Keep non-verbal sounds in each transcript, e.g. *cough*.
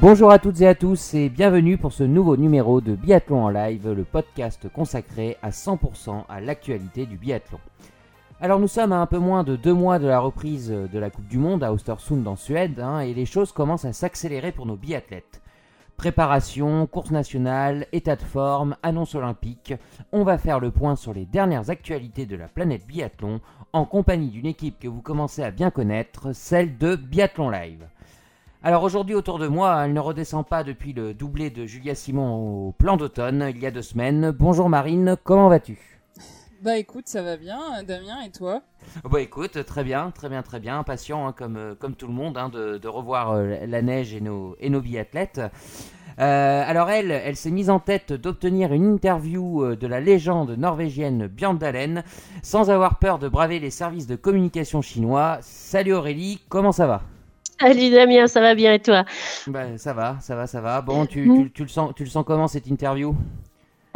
Bonjour à toutes et à tous et bienvenue pour ce nouveau numéro de Biathlon en live, le podcast consacré à 100% à l'actualité du biathlon. Alors nous sommes à un peu moins de deux mois de la reprise de la Coupe du Monde à Östersund en Suède hein, et les choses commencent à s'accélérer pour nos biathlètes. Préparation, course nationale, état de forme, annonce olympique, on va faire le point sur les dernières actualités de la planète biathlon en compagnie d'une équipe que vous commencez à bien connaître, celle de Biathlon Live. Alors aujourd'hui autour de moi, elle ne redescend pas depuis le doublé de Julia Simon au plan d'automne il y a deux semaines. Bonjour Marine, comment vas-tu? Bah écoute, ça va bien, Damien, et toi? Bah écoute, très bien, très bien, très bien, impatient hein, comme, euh, comme tout le monde hein, de, de, revoir euh, la neige et nos, et nos biathlètes. Euh, alors elle, elle s'est mise en tête d'obtenir une interview de la légende norvégienne Björn Dalen sans avoir peur de braver les services de communication chinois. Salut Aurélie, comment ça va? Salut Damien, ça va bien et toi? Bah, Ça va, ça va, ça va. Bon, tu, tu, tu, le, sens, tu le sens comment cette interview?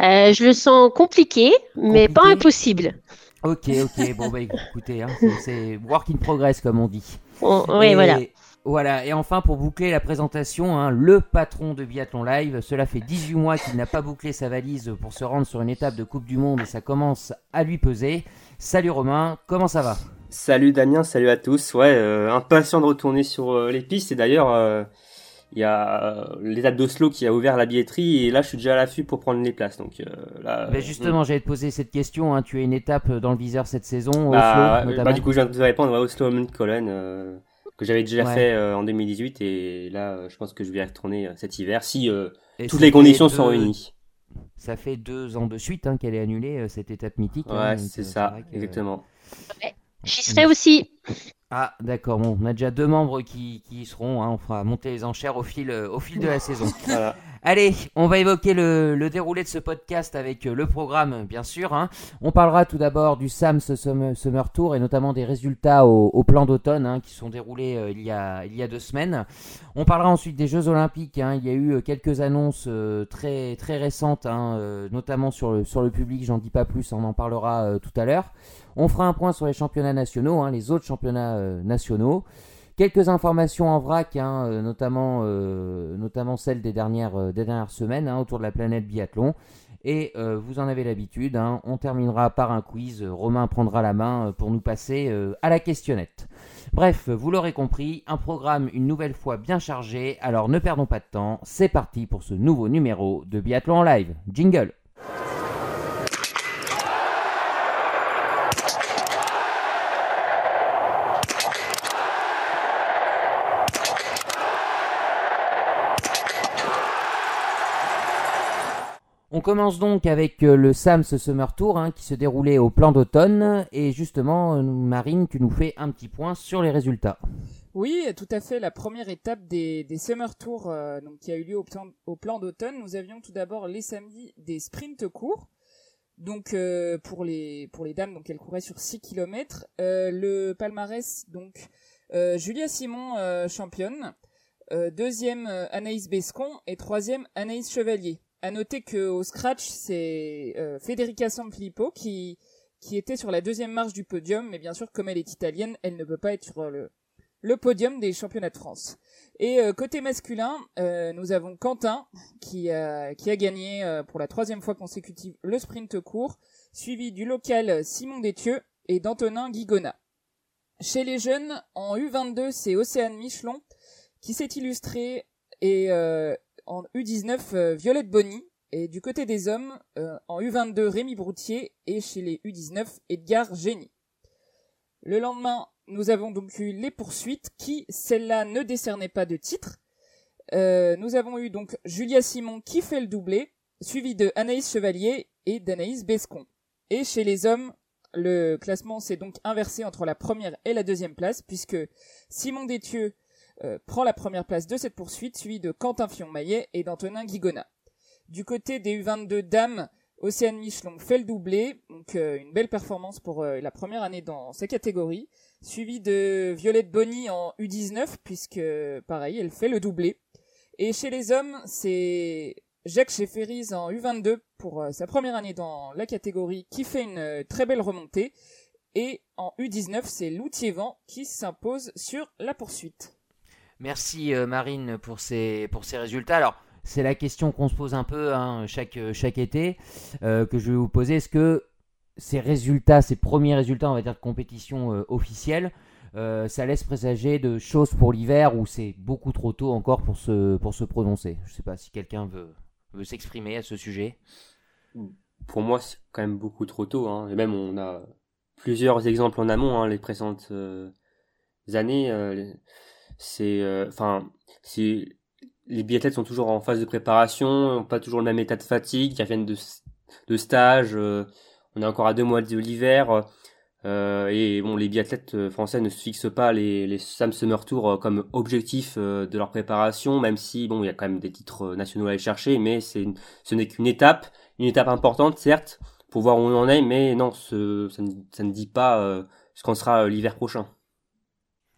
Euh, Je le sens compliqué, mais pas impossible. Ok, ok, bon bah écoutez, hein, c'est work in progress comme on dit. Oh, oui, et, voilà. Voilà, et enfin pour boucler la présentation, hein, le patron de Biathlon Live, cela fait 18 mois qu'il n'a pas bouclé sa valise pour se rendre sur une étape de Coupe du Monde et ça commence à lui peser. Salut Romain, comment ça va? Salut Damien, salut à tous. Ouais, euh, impatient de retourner sur euh, les pistes. Et d'ailleurs, euh, il y a l'étape d'Oslo qui a ouvert la billetterie. Et là, je suis déjà à l'affût pour prendre les places. Donc là. Bah justement, j'allais te poser cette question. Hein. Tu as une étape dans le viseur cette saison, bah, Oslo bah, du coup, je viens de te répondre. Ouais, Oslo Colonne, que j'avais déjà ouais. fait en 2018. Et là, je pense que je vais y retourner cet hiver si toutes les conditions deux... sont réunies. Ça fait deux ans de suite hein, qu'elle est annulée, cette étape mythique. Ouais, hein, c'est ça, que, exactement. Ouais. J'y serai aussi. Ah, d'accord. Bon, on a déjà deux membres qui, qui y seront. Hein. On fera monter les enchères au fil, au fil de la saison. *laughs* voilà. Allez, on va évoquer le, le, déroulé de ce podcast avec le programme, bien sûr. Hein. On parlera tout d'abord du SAMS Summer Tour et notamment des résultats au, au plan d'automne hein, qui sont déroulés euh, il, y a, il y a deux semaines. On parlera ensuite des Jeux Olympiques. Hein. Il y a eu quelques annonces euh, très, très récentes, euh, notamment sur le, sur le public. J'en dis pas plus, on en parlera euh, tout à l'heure. On fera un point sur les championnats nationaux, hein, les autres championnats euh, nationaux. Quelques informations en vrac, hein, euh, notamment, euh, notamment celles des dernières, semaines hein, autour de la planète biathlon. Et vous en avez l'habitude, on terminera par un quiz. Romain prendra la main pour nous passer à la questionnette. Bref, vous l'aurez compris, un programme une nouvelle fois bien chargé. Alors ne perdons pas de temps, c'est parti pour ce nouveau numéro de Biathlon en live. Jingle On commence donc avec le SAMS Summer Tour hein, qui se déroulait au plan d'automne. Et justement, Marine, tu nous fais un petit point sur les résultats. Oui, tout à fait. La première étape des, Summer Tours euh, qui a eu lieu au plan, au plan d'automne, nous avions tout d'abord les samedis des sprints courts. Donc euh, pour les dames, donc elles couraient sur 6 km. Euh, le palmarès, donc euh, Julia Simon championne, deuxième Anaïs Bescon et troisième Anaïs Chevalier. À noter que au scratch, c'est euh, Federica Sanfilippo qui était sur la deuxième marche du podium, mais bien sûr, comme elle est italienne, elle ne peut pas être sur le podium des championnats de France. Et euh, côté masculin, euh, nous avons Quentin qui a gagné pour la troisième fois consécutive le sprint court, suivi du local Simon Détieux et d'Antonin Guigona. Chez les jeunes, en U22, c'est Océane Michelon qui s'est illustré et en U19 euh, Violette Bonny et du côté des hommes euh, en U22 Rémi Broutier et chez les U19 Edgar Génie. Le lendemain, nous avons donc eu les poursuites qui, celle-là, ne décernaient pas de titre. Euh, nous avons eu donc Julia Simon qui fait le doublé, suivi de Anaïs Chevalier et d'Anaïs Bescon. Et chez les hommes, le classement s'est donc inversé entre la première et la deuxième place, puisque Simon Détieux euh, prend la première place de cette poursuite, suivi de Quentin Fion-Maillet et d'Antonin Guigona. Du côté des U22 dames, Océane Michelon fait le doublé, donc euh, une belle performance pour euh, la première année dans sa catégorie, suivi de Violette Bonny en U19, puisque pareil, elle fait le doublé. Et chez les hommes, c'est Jacques Chefferis en U22 pour sa première année dans la catégorie qui fait une très belle remontée. Et en U19, c'est Loutier-Vent qui s'impose sur la poursuite. Merci Marine pour ces, pour ces résultats. Alors, c'est la question qu'on se pose un peu hein, chaque, chaque été, que je vais vous poser. Est-ce que ces résultats, ces premiers résultats, on va dire, de compétition officielle, ça laisse présager de choses pour l'hiver ou c'est beaucoup trop tôt encore pour se, pour se prononcer? Je ne sais pas si quelqu'un veut, veut s'exprimer à ce sujet. Pour moi, c'est quand même beaucoup trop tôt. Hein. Et même, on a plusieurs exemples en amont, hein, les présentes années. C'est, enfin, c'est les biathlètes sont toujours en phase de préparation, pas toujours le même état de fatigue, qui viennent de, de stage, euh, on est encore à deux mois de l'hiver, euh, et les biathlètes euh, français ne se fixent pas les, les Sam Summer Tour comme objectif de leur préparation, même si bon, il y a quand même des titres nationaux à aller chercher, mais c'est ce n'est qu'une étape, une étape importante certes, pour voir où on en est, mais non, ce, ça, ne, ça, ne, dit pas ce qu'en sera l'hiver prochain.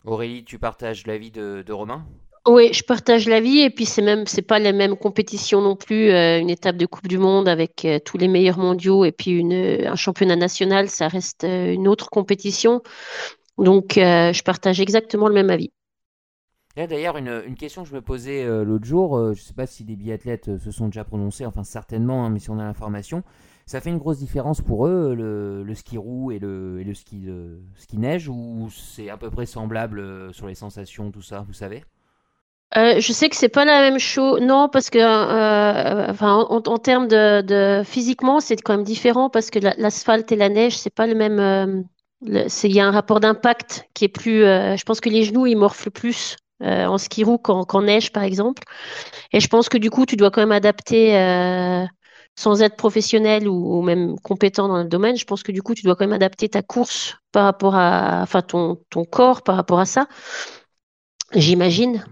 Aurélie, tu partages l'avis de, de Romain? Oui, je partage l'avis et puis c'est même c'est pas les mêmes compétitions non plus. Euh, une étape de Coupe du Monde avec euh, tous les meilleurs mondiaux et puis une, un championnat national, ça reste euh, une autre compétition. Donc je partage exactement le même avis. D'ailleurs, une, une, question que je me posais l'autre jour, je ne sais pas si des biathlètes se sont déjà prononcés, enfin certainement, hein, mais si on a l'information, ça fait une grosse différence pour eux, le, le ski roue et le, ski, neige, ou c'est à peu près semblable sur les sensations, tout ça, vous savez? Euh, je sais que c'est pas la même chose. Non, parce que, euh, en, termes de, physiquement, c'est quand même différent parce que l'asphalte et la neige, c'est pas le même. Euh, il y a un rapport d'impact qui est plus. Euh, je pense que les genoux ils morflent plus euh, en ski roue qu'en neige, par exemple. Et je pense que du coup, tu dois quand même adapter. Sans être professionnel ou, ou, même compétent dans le domaine, je pense que du coup, tu dois quand même adapter ta course par rapport à, enfin, ton, ton corps par rapport à ça. J'imagine.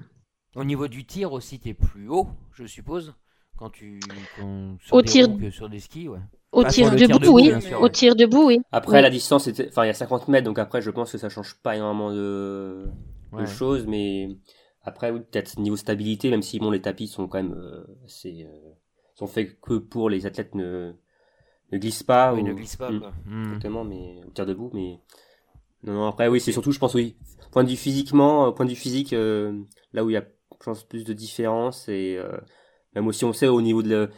Au niveau du tir aussi, tu es plus haut, je suppose, quand tu sur au des tir que sur des skis, ouais. Au tir, debout, oui. au tir debout, oui. Après, la distance, enfin, il y a 50 mètres, donc après, je pense que ça change pas énormément de, de choses, mais après, oui, peut-être niveau stabilité, même si bon, les tapis sont quand même, euh, c'est, euh, sont faits que pour les athlètes ne, ne glissent pas. Oui, ou... ne glissent pas, hmm. quoi. Hmm. Exactement, mais au tir debout, mais non, non, après, oui, c'est surtout, je pense, oui, point de vue physiquement, point de vue physique, euh, là où il y a je pense, plus de différence et euh, même aussi on sait au niveau de,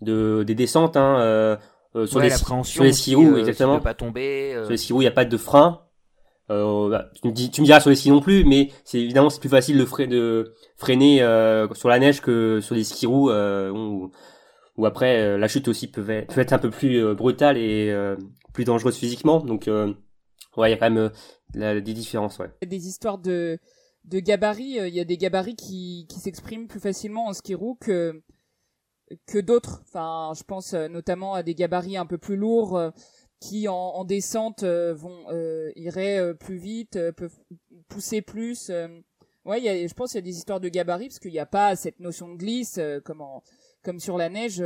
de des descentes hein, euh, euh sur, les, sur les ski roues exactement pas tomber sur les roues il n'y a pas de frein euh, bah, tu, me dis, tu me diras sur les skis non plus mais c'est évidemment c'est plus facile de, fre de freiner sur la neige que sur les ski roues où, où, après la chute aussi peut être, un peu plus brutale et plus dangereuse physiquement donc ouais il y a quand même des différences ouais des histoires de de gabarits, euh, il y a des gabarits qui, qui s'expriment plus facilement en ski roue que que d'autres. Enfin, je pense euh, notamment à des gabarits un peu plus lourds euh, qui en, en descente vont euh, iraient plus vite, peuvent pousser plus. ouais, y a, je pense qu'il y a des histoires de gabarits parce qu'il n'y a pas cette notion de glisse comme comme sur la neige.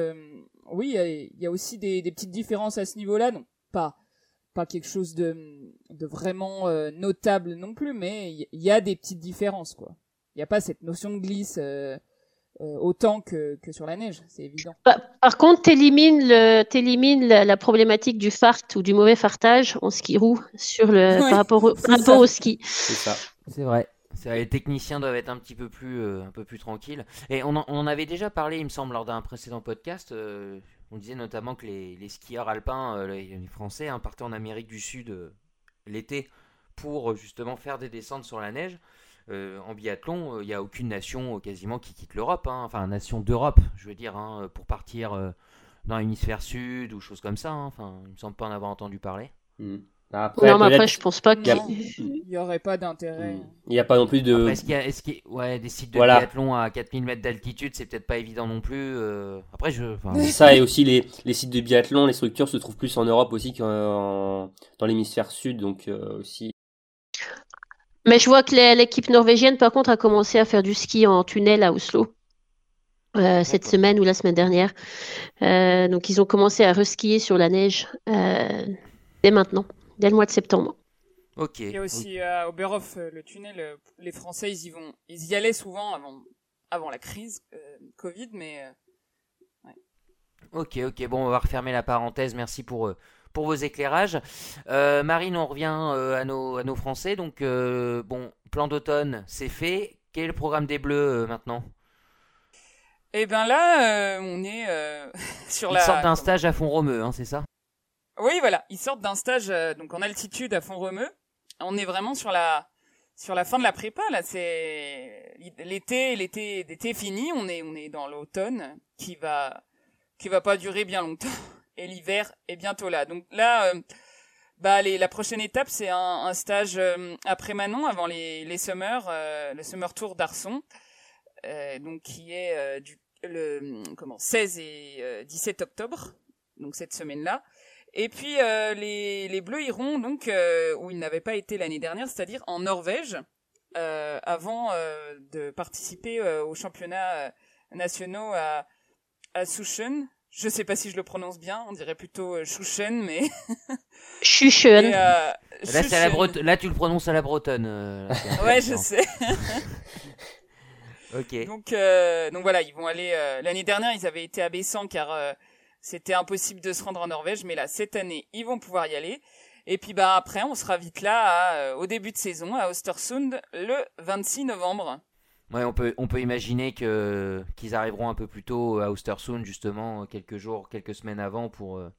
oui, il y, a, aussi des, des petites différences à ce niveau-là. Non, pas pas quelque chose de, de vraiment euh, notable non plus, mais il y, a des petites différences, quoi. Il n'y a pas cette notion de glisse euh, euh, autant que, que sur la neige, c'est évident. Par, contre, t'élimines le, t'élimines la, problématique du fart ou du mauvais fartage en ski roue sur le, *laughs* par rapport au, rapport au ski. C'est ça. C'est vrai. Les techniciens doivent être un petit peu plus, un peu plus tranquilles. Et on en, avait déjà parlé, il me semble, lors d'un précédent podcast. On disait notamment que les, skieurs alpins, euh, les, Français, hein, partaient en Amérique du Sud euh, l'été pour euh, justement faire des descentes sur la neige. en biathlon, il n'y a aucune nation quasiment qui quitte l'Europe, hein. enfin nation d'Europe, je veux dire, hein, pour partir dans l'hémisphère sud ou choses comme ça. Enfin, il me semble pas en avoir entendu parler. Mmh. Bah, après, non, mais après, je pense pas qu'il y, aurait pas d'intérêt. Hmm. Il n'y a pas non plus de. Est-ce qu'il y, a, ouais, des sites de biathlon à 4000 mètres d'altitude, c'est peut-être pas évident non plus. Euh. Après, je. Ça et aussi les, les sites de biathlon, les structures se trouvent plus en Europe aussi qu'en dans l'hémisphère sud, donc euh, aussi. Mais je vois que l'équipe norvégienne, par contre, a commencé à faire du ski en tunnel à Oslo. Euh, cette semaine ou la semaine dernière. donc ils ont commencé à reskier sur la neige dès maintenant dès le mois de septembre. Ok. Il y a aussi à euh, Oberhof euh, le tunnel. Euh, les Français, ils y vont, ils y allaient souvent avant, avant la crise Covid, mais. Ouais. Ok, ok. Bon, on va refermer la parenthèse. Merci pour pour vos éclairages. Marine, on revient à nos à nos Français. Donc bon, plan d'automne, c'est fait. quel est le programme des Bleus maintenant? Eh ben là, on est *laughs* sur la. Ils sortent d'un stage à Font-Romeu, hein, c'est ça? Oui, voilà, ils sortent d'un stage donc en altitude à Font-Romeu. On est vraiment sur la sur la fin de la prépa là, c'est l'été, l'été, l'été fini, on est on est dans l'automne qui va qui va pas durer bien longtemps. *laughs* Et l'hiver est bientôt là. Donc là euh, bah les, la prochaine étape c'est un, un stage euh, après Manon avant les les summers euh, le summer tour d'Arson donc qui est du le comment 16 et 17 octobre donc cette semaine là et puis euh, les, les Bleus iront donc euh, où ils n'avaient pas été l'année dernière, c'est-à-dire en Norvège, euh, avant de participer aux championnats nationaux à, à Sushen. Je sais pas si je le prononce bien, on dirait plutôt Sushen, mais. *laughs* Sushen. là, la là, tu le prononces à la bretonne. *laughs* ouais, je sais. *laughs* ok. Donc, donc voilà, ils vont aller. L'année dernière, ils avaient été abaissants car c'était impossible de se rendre en Norvège, mais là, cette année, ils vont pouvoir y aller. Et puis bah après, on sera vite là euh, au début de saison à Ostersund le 26 novembre. Ouais, on peut, on peut imaginer que qu'ils arriveront un peu plus tôt à Ostersund justement quelques jours, quelques semaines avant pour euh,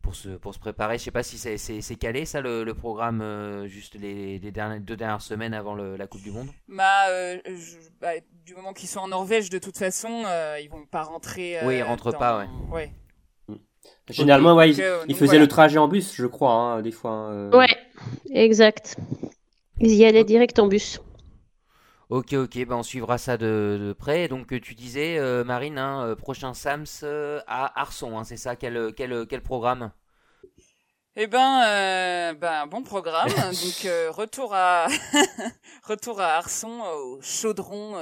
pour se pour se préparer. Je sais pas si c'est c'est calé ça le, programme euh, juste les, les dernières, deux dernières semaines avant la Coupe du Monde? Bah, bah du moment qu'ils sont en Norvège de toute façon, ils vont pas rentrer. oui, ils rentrent pas, ouais. Ouais. Généralement, ouais, ils, faisaient le trajet en bus, je crois, hein, des fois. Hein, euh. Ouais, exact. Ils y allaient direct en bus. Ok, ok, ben on suivra ça de, près. Donc tu disais, euh, Marine, hein, euh, prochain Sams à Arson, c'est ça? Quel, quel, quel programme? Eh ben, ben bon programme. *laughs* Donc retour à *laughs* retour à Arson au chaudron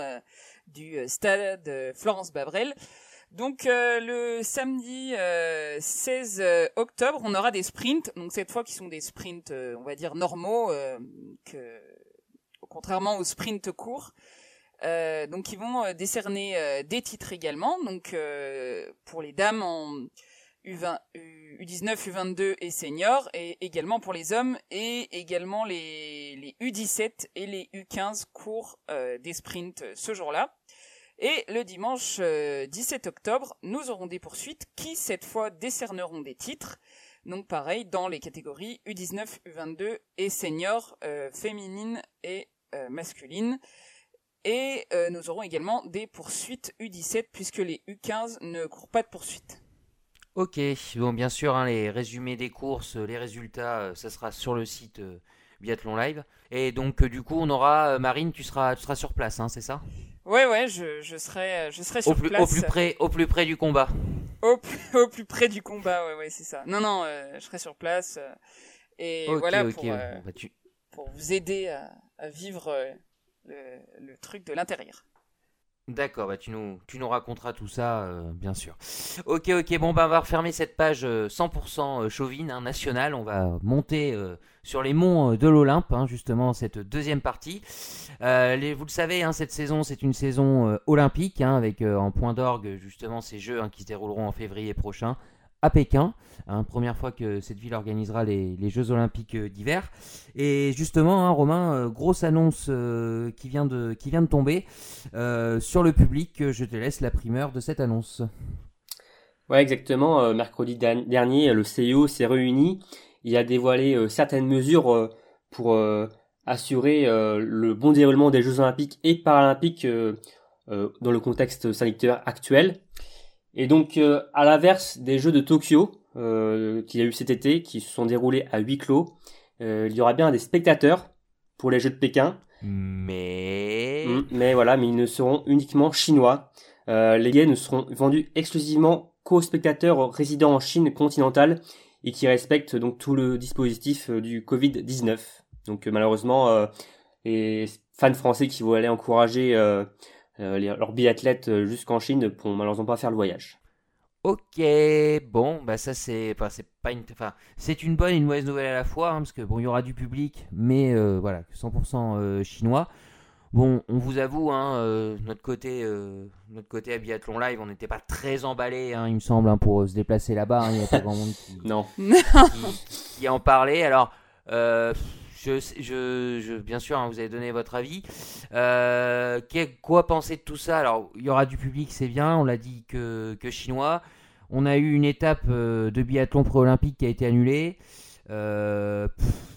du stade Florence Bavrel. Donc euh, le samedi 16 euh, euh, octobre, on aura des sprints. Donc cette fois qui sont des sprints, on va dire normaux, que contrairement aux sprints courts. donc ils vont décerner des titres également. Donc pour les dames en U20, U19, U22 et seniors, et également pour les hommes, et également les, les U17 et les U15 courent des sprints ce jour-là. Et le dimanche 17 euh, octobre, nous aurons des poursuites qui, cette fois, décerneront des titres. Donc pareil, dans les catégories U19, U22 et senior, euh, féminine et euh, masculine. Et nous aurons également des poursuites U17 puisque les U15 ne courent pas de poursuites. Ok, bon bien sûr, hein, les résumés des courses, les résultats, ça sera sur le site Biathlon Live. Et donc du coup, on aura, Marine, tu seras, tu seras sur place, hein, c'est ça? Ouais, ouais, je, je serai, je serai sur au plus, place. Au plus près, au plus près du combat. Au plus, *laughs* au plus près du combat, ouais, ouais, c'est ça. Non, non, euh, je serai sur place. Euh, et voilà pour, euh, bah, pour vous aider à, à vivre le, le truc de l'intérieur. D'accord, bah tu nous, raconteras tout ça, euh, bien sûr. Ok, ok, bon, bah on va refermer cette page 100% euh, euh, chauvine, hein, nationale. On va monter sur les monts de l'Olympe, hein, justement, cette deuxième partie. Vous le savez, hein, cette saison, c'est une saison olympique, avec en point d'orgue, justement, ces jeux qui se dérouleront en février prochain à Pékin. Hein, première fois que cette ville organisera les, Jeux Olympiques euh, d'hiver. Et justement, hein, Romain, euh, grosse annonce euh, qui, vient de, qui vient de tomber sur le public. Je te laisse la primeur de cette annonce. Ouais, exactement. mercredi dernier, le CIO s'est réuni. Il a dévoilé certaines mesures pour assurer le bon déroulement des Jeux Olympiques et Paralympiques dans le contexte sanitaire actuel. Et donc, euh, à l'inverse des Jeux de Tokyo, euh, qu'il y a eu cet été, qui se sont déroulés à huis clos, euh, il y aura bien des spectateurs pour les Jeux de Pékin. Mais... Mm, mais voilà, mais ils ne seront uniquement chinois. Euh, les billets ne seront vendus exclusivement qu'aux spectateurs résidant en Chine continentale et qui respectent donc tout le dispositif euh, du Covid-19. Donc malheureusement, les fans français qui vont aller encourager euh, leurs biathlètes euh, jusqu'en Chine ne pourront malheureusement pas faire le voyage. Ok, bon, bah ça c'est, enfin c'est pas une, enfin c'est une bonne et une mauvaise nouvelle à la fois, hein, parce que bon, il y aura du public, mais euh, voilà, 100% chinois. Bon, on vous avoue, hein, notre côté, notre côté à biathlon live, on n'était pas très emballé, hein, il me semble, pour se déplacer là-bas. Il n'y a pas grand monde qui, *laughs* non. qui, en parlait. Alors, je, je, je, bien sûr, hein, vous avez donné votre avis. Euh, quoi penser de tout ça? Alors, il y aura du public, c'est bien. On l'a dit que, que chinois. On a eu une étape euh, de biathlon pré-olympique qui a été annulée. Euh,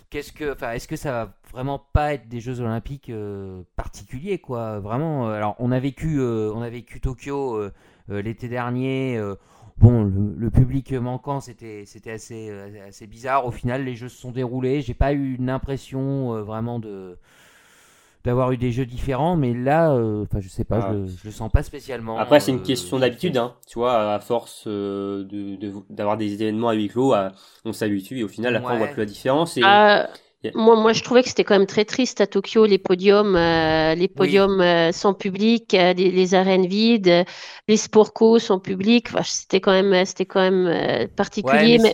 qu'est-ce que, est-ce que ça va vraiment pas être des Jeux Olympiques euh, particuliers, quoi? Vraiment. alors, on a vécu, on a vécu Tokyo l'été dernier. Bon, le, public manquant, c'était, c'était assez, assez bizarre. Au final, les Jeux se sont déroulés. J'ai pas eu une impression vraiment de d'avoir eu des jeux différents, mais là, euh, enfin, je sais pas, je, je, le sens pas spécialement. Après, c'est une euh, question d'habitude, hein. Tu vois, à force euh, de d'avoir des événements à huis clos, on s'habitue et au final, après, on voit plus la différence. Et... Moi, moi, je trouvais que c'était quand même très triste à Tokyo, les podiums, les podiums sans public, les, les, arènes vides, les sports co sans public. Enfin, c'était quand même, c'était quand même particulier. mais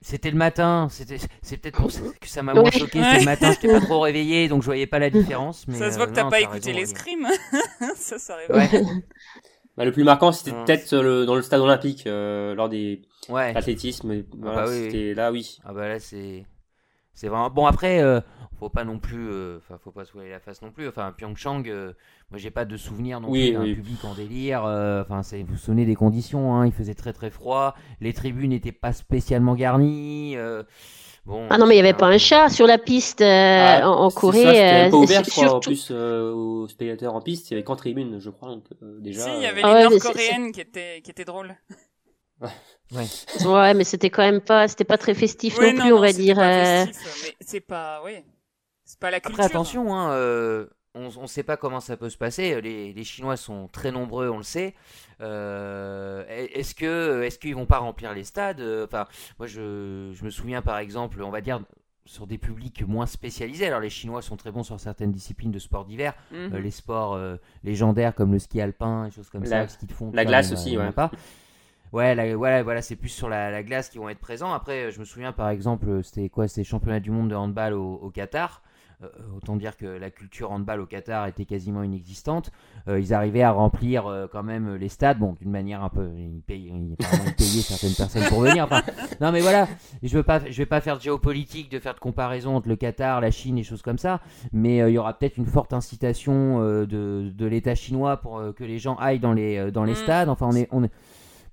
c'était le matin, c'était c'est peut-être pour ça que ça m'a moins choqué. C'était le matin, j'étais pas trop réveillé, donc je voyais pas la différence. Mais ça se voit que t'as pas écouté les scrims. *laughs* ça, ça bah, le plus marquant, c'était peut-être dans le stade olympique euh, lors des ouais. athlétismes. Ah bah c'était là, oui. Ah bah là, c'est c'est vraiment bon. Après, euh, faut pas non plus, euh, enfin, faut pas se voiler la face non plus. Enfin, Pyeongchang, euh, moi, j'ai pas de souvenir non plus d'un public en délire. Euh, enfin, vous vous souvenez des conditions hein, Il faisait très très froid. Les tribunes n'étaient pas spécialement garnies. Bon, ah non, mais il n'y avait pas un chat sur la piste ah, en, Corée. C'était pas ouvert, je crois, en plus aux spectateurs en piste. Il y avait qu'en tribune, je crois. Donc, déjà. Si, il y avait ah les Nord-Coréennes qui étaient, qui étaient drôles. *laughs* Ouais. ouais, mais c'était quand même pas, c'était pas très festif non, plus, on va dire. Mais c'est pas, oui, c'est pas la culture. Après, attention, hein, euh, on ne sait pas comment ça peut se passer. Les, les, Chinois sont très nombreux, on le sait. Euh, est-ce que, est-ce qu'ils vont pas remplir les stades Enfin, moi, je, je me souviens par exemple, on va dire sur des publics moins spécialisés. Alors les Chinois sont très bons sur certaines disciplines de sport d'hiver, mhm. euh, les sports légendaires comme le ski alpin, et choses comme ça, le ski de fond. La glace aussi, ouais. Pas. Ouais, voilà, voilà c'est plus sur la, glace qui vont être présents. Après, je me souviens par exemple, c'était quoi C'était championnat du monde de handball au, Qatar. Euh, autant dire que la culture handball au Qatar était quasiment inexistante. Euh, ils arrivaient à remplir euh, quand même les stades, bon, d'une manière un peu, ils payaient, certaines personnes pour venir. Enfin, non, mais voilà, je veux pas, je vais pas faire de géopolitique, de faire de comparaison entre le Qatar, la Chine et choses comme ça, mais il y aura peut-être une forte incitation de, de l'État chinois pour que les gens aillent dans les dans les mm. stades. Enfin, on est, on est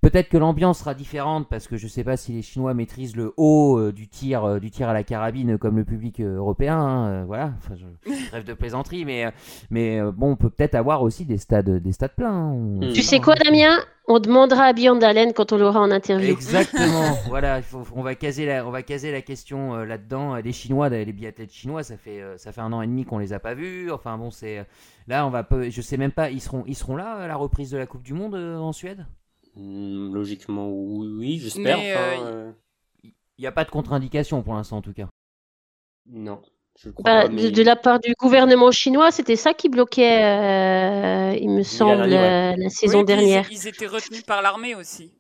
Peut-être que l'ambiance sera différente parce que je ne sais pas si les Chinois maîtrisent le haut euh, du tir, euh, du tir à la carabine comme le public euh, européen. Hein, voilà, enfin, je *laughs* rêve de plaisanterie, mais mais bon, on peut peut-être avoir aussi des stades, des stades pleins. Hein. Tu sais quoi, Damien? On demandera à Beyond Allen quand on l'aura en interview. Exactement. *laughs* voilà, on va caser la, on va caser la question là-dedans. Les Chinois, les biathlètes chinois, ça fait ça fait un an et demi qu'on les a pas vus. Enfin bon, c'est là, on va, je sais même pas, ils seront ils seront là à la reprise de la Coupe du Monde en Suède? Hmm, logiquement, oui, j'espère. Il euh, n'y euh, a pas de contre-indication pour l'instant, en tout cas. Non. Je crois bah, de, la part du gouvernement chinois, c'était ça qui bloquait, euh, il me semble, la, saison dernière. Ils, étaient retenus par l'armée aussi.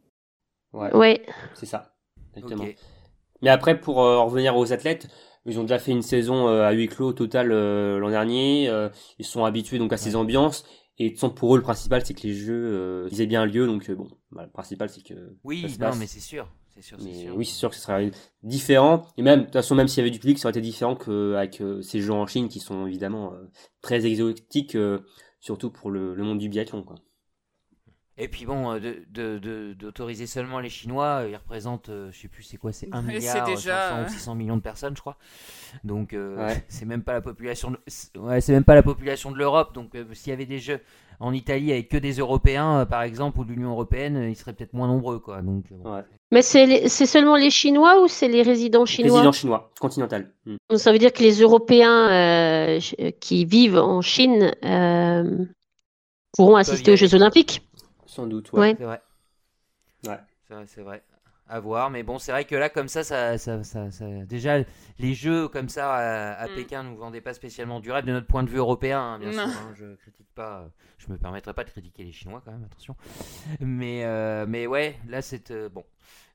Ouais. C'est ça, exactement. Mais après, pour revenir aux athlètes, ils ont déjà fait une saison à huis clos total l'an dernier. ils sont habitués donc à ces ambiances et de pour eux, le principal, c'est que les jeux euh, aient bien lieu. Donc, euh, bon, bah, le principal, c'est que. Oui, non, mais c'est sûr. C'est sûr, sûr. Oui, c'est sûr que ce serait différent. Et même, de toute façon, même s'il y avait du public, ça aurait été différent qu'avec euh, ces jeux en Chine qui sont évidemment très exotiques, surtout pour le, le, monde du biathlon. Quoi. Et puis bon, d'autoriser de, de, seulement les Chinois, ils représentent, je sais plus c'est quoi, c'est 1 *laughs* milliard déjà... ou 600 millions de personnes, je crois. Donc *laughs* c'est même pas la population, de... ouais, c'est même pas la population de l'Europe. Donc s'il y avait des jeux en Italie avec que des Européens, par exemple, ou de l'Union européenne, ils seraient peut-être moins nombreux, quoi. Donc. Mais c'est seulement les Chinois ou c'est les résidents chinois? Résidents chinois, continental. Hmm. Donc ça veut dire que les Européens qui vivent en Chine pourront assister aux Jeux Olympiques? Sans doute, ouais. C'est vrai. Ouais. C'est vrai. À voir, mais bon, c'est vrai que là, comme ça ça, ça, ça, déjà les jeux comme ça à, mm. Pékin nous vendaient pas spécialement du rêve de notre point de vue européen, hein, bien sûr. Hein, je critique pas, je me permettrai pas de critiquer les Chinois quand même, attention. Mais, euh, mais ouais, là c'est euh, bon.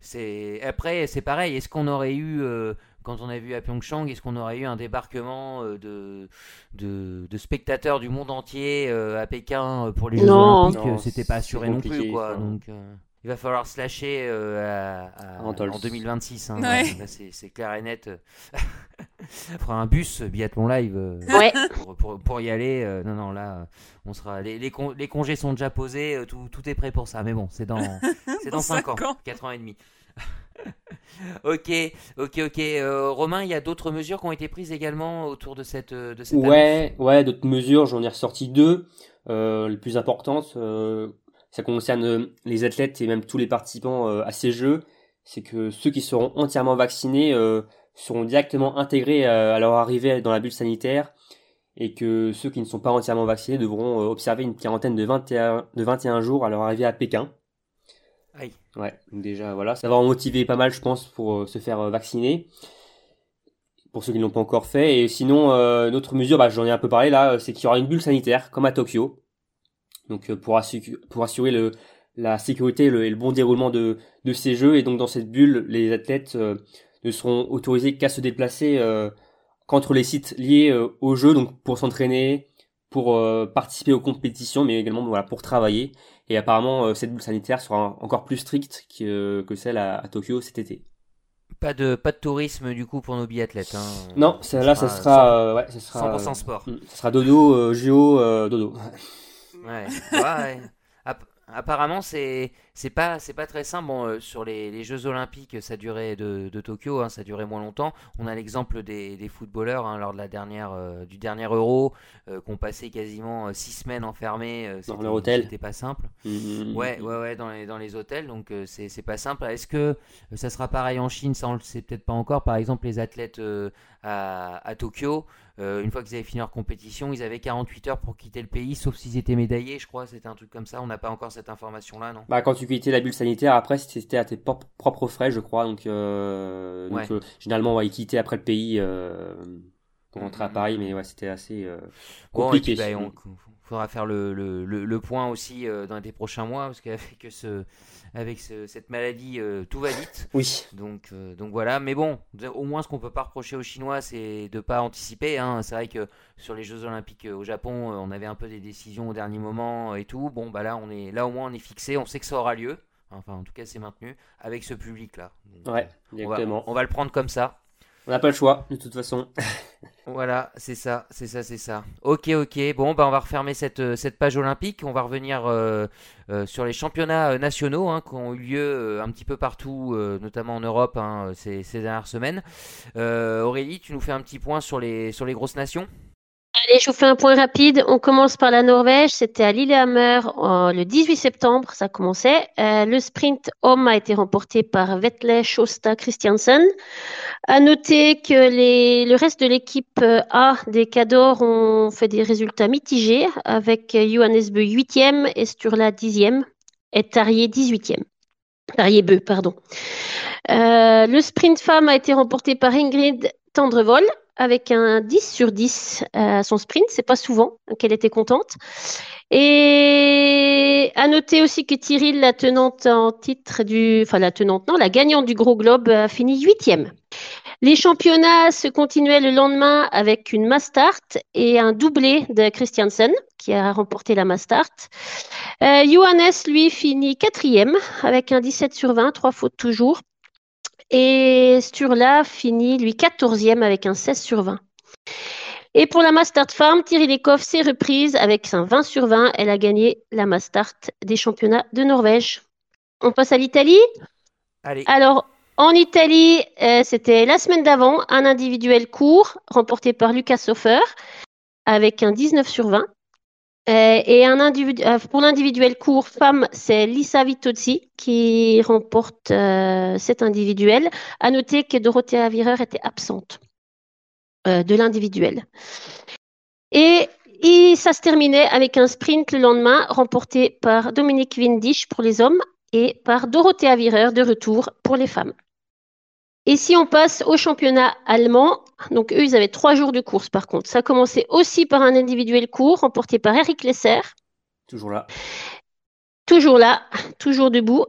C'est après, c'est pareil. Est-ce qu'on aurait eu euh, quand on a vu à Pyeongchang, est-ce qu'on aurait eu un débarquement euh, de, de, spectateurs du monde entier euh, à Pékin euh, pour les Jeux Olympiques C'était pas assuré non plus, quoi. Donc, Il va falloir se lâcher euh, à- à- En Tols. en 2026. hein. Ouais. Là, c'est clair et net. *laughs* On fera un bus biathlon live Ouais. pour, pour- pour y aller. euh, non, non, là, on sera. Les, les, con- les congés sont déjà posés. tout, tout est prêt pour ça. Mais bon, c'est dans, *laughs* c'est dans Dans 5 ans, cinq ans. 4 ans et demi. Ok, ok, ok. Euh, Romain, il y a d'autres mesures qui ont été prises également autour de cette, euh, de cette Ouais, ouais, d'autres mesures, j'en ai ressorti deux. Euh, les plus importantes, euh, ça concerne les athlètes et même tous les participants à ces jeux. C'est que ceux qui seront entièrement vaccinés seront directement intégrés à leur arrivée dans la bulle sanitaire et que ceux qui ne sont pas entièrement vaccinés devront observer une quarantaine de 21, de 21 jours à leur arrivée à Pékin. Aïe. Ouais, déjà voilà, ça va en motiver pas mal, je pense, pour euh, se faire euh, vacciner. Pour ceux qui ne l'ont pas encore fait. Et sinon, euh, une autre mesure, bah, j'en ai un peu parlé là, c'est qu'il y aura une bulle sanitaire, comme à Tokyo. Donc pour, assu- pour assurer la sécurité et le, bon déroulement de, ces jeux. Et donc dans cette bulle, les athlètes ne seront autorisés qu'à se déplacer euh, qu'entre les sites liés euh, au jeu, donc pour s'entraîner, pour participer aux compétitions, mais également pour travailler. Et apparemment, euh, cette bulle sanitaire sera encore plus stricte que, que celle à, à Tokyo cet été. Pas de, pas de tourisme du coup pour nos biathlètes. Hein. Non, ça, là, ça sera, euh, ouais, ça sera, 100% sport. Mm, ça sera dodo, euh, géo, euh, dodo. Ouais, ouais, Apparemment, c'est c'est pas c'est pas très simple. Bon, euh, sur les, les Jeux Olympiques, ça durait de, de Tokyo, hein, ça durait moins longtemps. On a l'exemple des, des footballeurs hein, lors de la dernière euh, du dernier Euro, euh, qui ont passé quasiment euh, six semaines enfermés. c'était- leur hôtel. C'était pas simple. Mm, Ouais, ouais, ouais, dans les, dans les hôtels, donc c'est c'est pas simple. Est-ce que ça sera pareil en Chine? Ça, on le sait peut-être pas encore. Par exemple, les athlètes à, à Tokyo, euh, une fois qu'ils avaient fini leur compétition, ils avaient 48 heures pour quitter le pays, sauf s'ils étaient médaillés, je crois. C'était un truc comme ça. On n'a pas encore cette information-là, non? Bah, quand tu quittais la bulle sanitaire, après, c'était à tes propres frais, je crois. Donc, euh, donc, Ouais. euh, généralement, ouais, ils quittaient après le pays pour rentrer à Mhm. Paris, mais ouais, c'était assez Bon, et compliqué. puis, bah, on- faudra faire le, le, le, le point aussi euh, dans les prochains mois, parce qu'avec *laughs* ce, avec ce- cette maladie, euh, tout va vite. Oui, Donc, euh, donc voilà, mais bon, au moins ce qu'on peut pas reprocher aux Chinois, c'est de pas anticiper. hein. C'est vrai que sur les Jeux Olympiques au Japon, on avait un peu des décisions au dernier moment et tout. Bon, bah là, on est là au moins on est fixé, on sait que ça aura lieu. Enfin, en tout cas, c'est maintenu avec ce public-là. Donc, ouais, on va, exactement. on va le prendre comme ça. On n'a pas le choix, de toute façon. *laughs* Voilà, c'est ça, c'est ça, c'est ça. Ok, ok. Bon, bah on va refermer cette, euh, cette page olympique. On va revenir euh, euh, sur les championnats nationaux hein, qui ont eu lieu un petit peu partout, notamment en Europe, hein, ces, ces dernières semaines. Aurélie, tu nous fais un petit point sur les, sur les grosses nations? Allez, je vous fais un point rapide. On commence par la Norvège. C'était à Lillehammer euh, le 18 septembre, ça commençait. Euh, le sprint homme a été remporté par Vetle Shosta Christiansen. À noter que le reste de l'équipe euh, A des Cador ont fait des résultats mitigés avec Johannes Beu 8e et Sturla 10e et Tarier 18e. Tarier Beu, pardon. Le sprint femme a été remporté par Ingrid Tendrevol avec un 10 sur 10 à son sprint. C'est pas souvent qu'elle était contente. Et à noter aussi que Thierry, la tenante en titre du, enfin la tenante, non, la gagnante du Gros Globe, a fini huitième. Les championnats se continuaient le lendemain avec une Mastart et un doublé de Christiansen qui a remporté la Mastart. Euh, Johannes, lui, finit quatrième avec un 17 sur 20, trois fautes toujours. Et Sturla finit, lui, 14e avec un 16 sur 20. Et pour la Mastart Farm, Thierry Lecoff s'est reprise avec un 20 sur 20. Elle a gagné la Mastart des championnats de Norvège. On passe à l'Italie. Allez, Alors, en Italie, euh, c'était la semaine d'avant, un individuel court remporté par Lucas Soffer avec un 19 sur 20. Euh, et euh, pour l'individuel court femme, c'est Lisa Vitozzi qui remporte euh, cet individuel. À noter que Dorothea Virer était absente de l'individuel. Et, et ça se terminait avec un sprint le lendemain remporté par Dominique Windisch pour les hommes et par Dorothea Virer de retour pour les femmes. Et si on passe au championnat allemand, donc eux, ils avaient trois jours de course par contre. Ça a commencé aussi par un individuel court remporté par Eric Lesser, Toujours là. toujours là, toujours debout.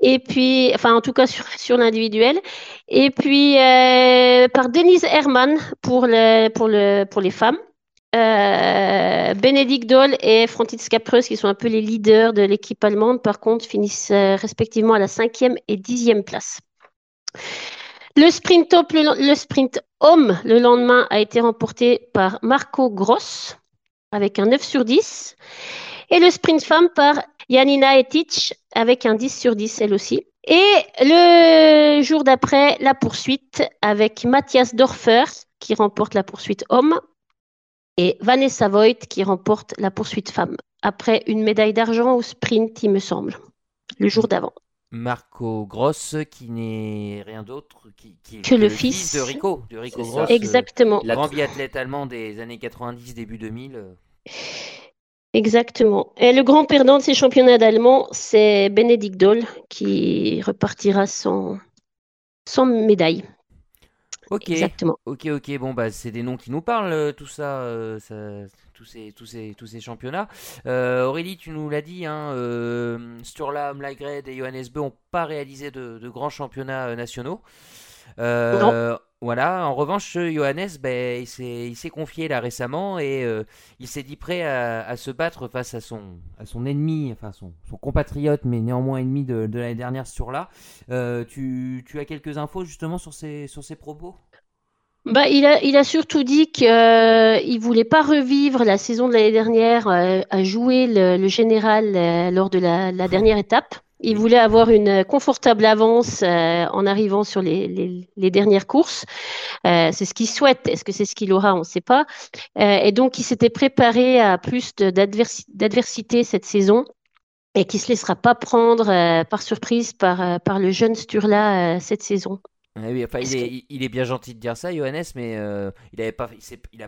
Et puis, enfin en tout cas sur, sur l'individuel. Et puis euh, par Denise Herrmann pour, le, pour, le, pour les femmes. euh, Bénédicte Doll et Franziska Preuss, qui sont un peu les leaders de l'équipe allemande, par contre, finissent euh, respectivement à la cinquième et dixième place. Le sprint le, homme, le lendemain, a été remporté par Marco Gross avec un 9 sur 10. Et le sprint femme par Janina Etic avec un 10 sur 10 elle aussi. Et le jour d'après, la poursuite avec Matthias Dorfer qui remporte la poursuite homme et Vanessa Voigt qui remporte la poursuite femme. Après une médaille d'argent au sprint, il me semble, le jour d'avant. Marco Gross, qui n'est rien d'autre qui, que, le, fils, de Rico, de Rico Gross, Exactement. le grand biathlète allemand des années 90, début 2000. Exactement. Et le grand perdant de ces championnats d'allemand, c'est Benedikt Doll, qui repartira sans, sans médaille. Ok. Exactement. Ok, ok. Bon, bah, c'est des noms qui nous parlent, euh, tout ça, euh, ça tous, ces, tous, ces, tous ces championnats. Euh, Aurélie, tu nous l'as dit, hein, Sturla, Mlagred et Johannes Beu n'ont pas réalisé de, de, grands championnats nationaux. non. Voilà, en revanche, Johannes, ben, il s'est confié là récemment et euh, il s'est dit prêt à, se battre face à son, à son ennemi, enfin son, son compatriote, mais néanmoins ennemi de, de l'année dernière sur là. Euh, tu, tu, as quelques infos justement sur ses, sur ses propos? Bah, il, a, il a surtout dit qu'il euh, ne voulait pas revivre la saison de l'année dernière à jouer le, général lors de la, la dernière étape. Il voulait avoir une confortable avance euh, en arrivant sur les, dernières courses. Euh, c'est ce qu'il souhaite. Est-ce que c'est ce qu'il aura? On ne sait pas. Euh, et donc, il s'était préparé à plus d'adversité cette saison et qui ne se laissera pas prendre par surprise par, par le jeune Sturla cette saison. Ah il, est, bien gentil de dire ça, Johannes, mais euh, il n'a pas,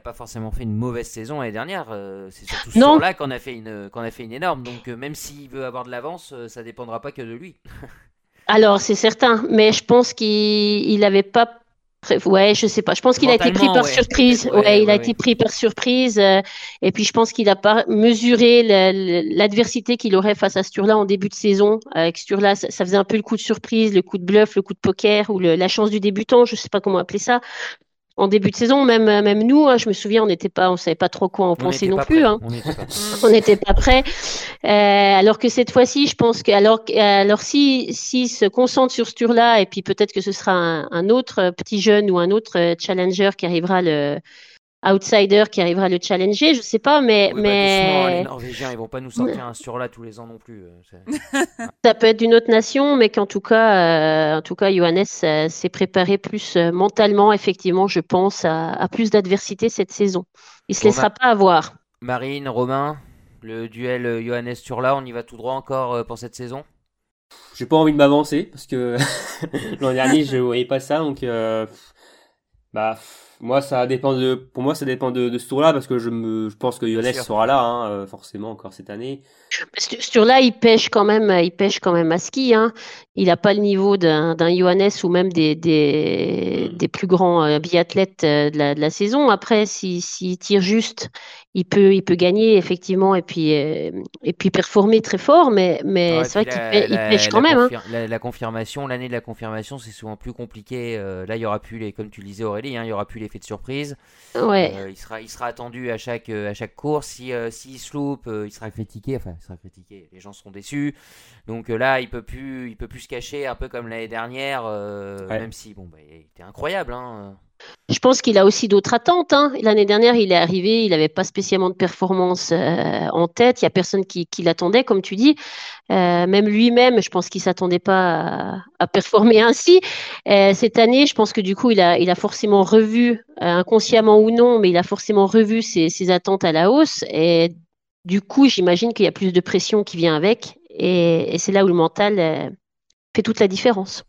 pas forcément fait une mauvaise saison l'année dernière. Euh, c'est surtout ce là qu'on a, fait une, qu'on a fait une énorme. Donc, euh, même s'il veut avoir de l'avance, ça dépendra pas que de lui. *laughs* Alors, c'est certain, mais je pense qu'il n'avait pas Ouais, je sais pas. Je pense qu'il a été pris par surprise. Ouais, il a été pris par surprise. Euh, et puis je pense qu'il a pas mesuré l'adversité qu'il aurait face à Sturla en début de saison. Avec Sturla, ça, ça, faisait un peu le coup de surprise, le coup de bluff, le coup de poker ou la chance du débutant. Je sais pas comment appeler ça en début de saison, même, même nous, hein, je me souviens, on n'était pas, on savait pas trop quoi en penser non plus. Hein. On n'était *laughs* pas prêts. Euh, alors que cette fois-ci, je pense que, alors, alors si, si se concentre sur ce tour-là, et puis peut-être que ce sera un, un, autre petit jeune ou un autre challenger qui arrivera le, outsider qui arrivera à le challenger, je sais pas, mais. Bah, mais... les Norvégiens, ils vont pas nous sortir un sur là tous les ans non plus. Euh, *laughs* ça peut être d'une autre nation, mais qu'en tout cas, euh, en tout cas, Johannes euh, s'est préparé plus mentalement, effectivement, je pense, à, plus d'adversité cette saison. Il se laissera pas avoir. Marine, Romain, le duel Johannes sur là, on y va tout droit encore pour cette saison? J'ai pas envie de m'avancer parce que *laughs* l'an dernier je voyais pas ça, donc bah moi, ça dépend de, pour moi, ça dépend de, de ce tour-là parce que je me, je pense que Johannes sera là, hein, euh, forcément encore cette année. Ce tour-là, il pêche quand même, il pêche quand même à ski. Hein. Il n'a pas le niveau d'un Johannes ou même des, des, hmm. des plus grands euh, biathlètes euh, de la, de la saison. Après, s'il si, tire juste, il peut, il peut gagner effectivement et puis, et puis performer très fort, mais, mais c'est vrai qu'il pêche quand même. Hein. La, confirmation, l'année de la confirmation, c'est souvent plus compliqué. là, il y aura plus les, comme tu le disais Aurélie, hein, il y aura plus les fait de surprise. Ouais. Euh, il, sera, il sera attendu à chaque, euh, à chaque course. Si, euh, s'il se loupe, il sera critiqué. Enfin, il sera critiqué. Les gens seront déçus. Donc là, il peut plus, il peut plus se cacher, un peu comme l'année dernière. Même si, bon, bah, il était incroyable. Hein. Je pense qu'il a aussi d'autres attentes. Hein. L'année dernière, il est arrivé, il n'avait pas spécialement de performance en tête. Il n'y a personne qui, l'attendait, comme tu dis. Euh, même lui-même, je pense qu'il s'attendait pas à, performer ainsi. Euh, cette année, je pense que du coup, il a, forcément revu, euh, inconsciemment ou non, mais il a forcément revu ses, attentes à la hausse. Et du coup, j'imagine qu'il y a plus de pression qui vient avec. Et c'est là où le mental fait toute la différence.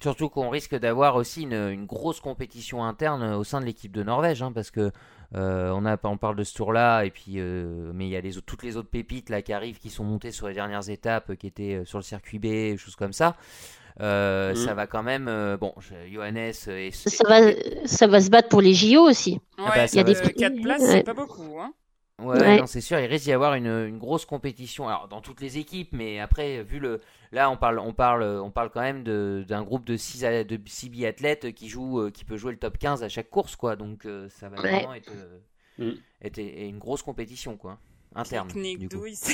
Surtout qu'on risque d'avoir aussi une, une, grosse compétition interne au sein de l'équipe de Norvège, hein, parce que euh, on, a, on parle de ce tour-là, et puis, euh, mais il y a les, toutes les autres pépites là, qui arrivent, qui sont montées sur les dernières étapes, qui étaient euh, sur le circuit B, choses comme ça. Mm. Ça va quand même. bon, Johannes. Et, ça, va, ça va se battre pour les JO aussi. Ah bah, il y a des 4 places, c'est pas beaucoup. Hein. Ouais, c'est sûr, il risque d'y avoir une, une, grosse compétition. Alors, dans toutes les équipes, mais après, vu le. Là, on parle, on parle, on parle quand même d'un groupe de 6 de six biathlètes qui, joue, qui peut jouer le top 15 à chaque course, quoi. Donc, ça va vraiment être. Mm. était une grosse compétition quoi, interne. Technique du coup. douille. *laughs*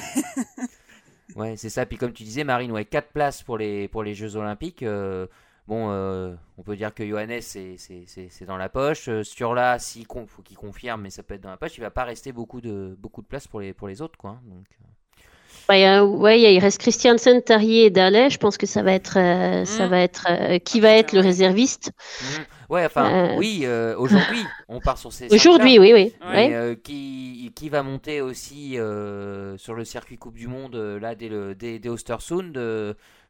Ouais, c'est ça. Puis comme tu disais, Marine, ouais, 4 places pour les, pour les Jeux Olympiques. euh, bon, euh, on peut dire que Johannes, c'est dans la poche. Euh, sur là, s'il faut qu'il confirme, mais ça peut être dans la poche, il va pas rester beaucoup de, beaucoup de place pour les, pour les autres. Quoi. hein. Donc, euh, Ouais, il ouais, reste Christiansen, Tarier et Dallet. Je pense que ça va être, euh, ça Mm. va être, euh, qui va être le réserviste. Ouais, enfin, Euh. oui, aujourd'hui, on part sur ces aujourd'hui, oui, oui. Ouais. Mais, Ouais. qui, qui va monter aussi sur le circuit Coupe du Monde là dès, le, dès, dès Ostersund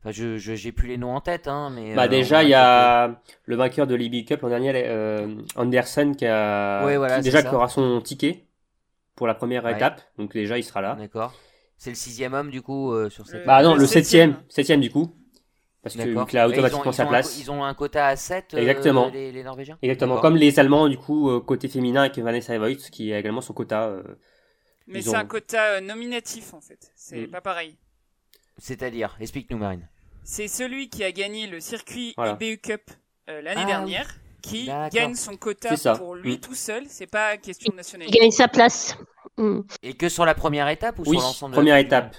enfin, je je- j'ai plus les noms en tête hein, mais Bah euh, déjà, on il y a le vainqueur de l'IB Cup l'an dernier, euh, Anderson, qui a Ouais, voilà, qui c'est déjà qui aura son ticket pour la première Ouais. étape. Donc déjà, il sera là. d'accord c'est le sixième homme du coup euh, sur cette Euh, Bah non, Le le septième. septième, septième du coup, parce que ont- automatiquement sa un place. ils ont un quota à 7 Exactement. les, les Norvégiens Exactement, D'accord. comme les Allemands du coup côté féminin avec Vanessa Voigt qui a également son quota. euh, Mais c'est ont- un quota nominatif en fait. C'est Mm. pas pareil. C'est-à-dire explique-nous Marine C'est celui qui a gagné le circuit Voilà. IBU Cup euh, l'année Ah, dernière qui D'accord. gagne son quota pour lui Mm. tout seul. C'est pas question de Il gagne sa place. Mm. et que sur la première étape ou Oui, sur l'ensemble de la première étape.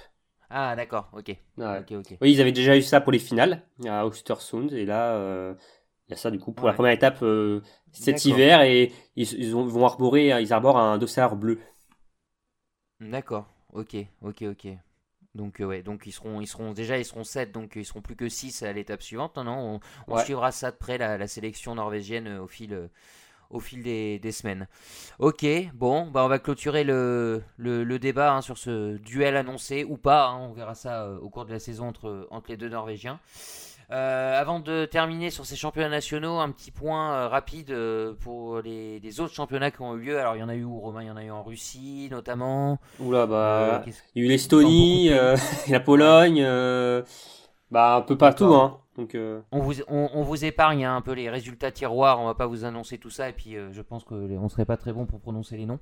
Ah d'accord ok Ouais. ok ok Oui, ils avaient déjà eu ça pour les finales à Ostersund et là euh, il y a ça du coup pour Ouais. la première étape euh, cet hiver et ils, ils ont- vont arborer ils arborent un dossard bleu. D'accord, ok, ok, ok. Donc euh, ouais, donc ils seront, ils seront déjà, ils seront 7, donc ils seront plus que 6 à l'étape suivante. Non, non, on, on Ouais. suivra ça de près la, la sélection norvégienne euh, au fil, euh, au fil des, des semaines. Ok, bon, bah on va clôturer le, le, le débat hein, sur ce duel annoncé ou pas. hein, on verra ça euh, au cours de la saison entre, entre les deux Norvégiens. Euh, avant de terminer sur ces championnats nationaux, un petit point euh, rapide euh, pour les, les autres championnats qui ont eu lieu. Alors il y en a eu où Romain Il y en a eu en Russie notamment. Oula bah il y a eu l'Estonie, *laughs* la Pologne, bah un peu partout hein. Donc euh, on, vous, on, on vous épargne hein, un peu les résultats tiroirs, on va pas vous annoncer tout ça et puis euh, je pense que les- on serait pas très bon pour prononcer les noms.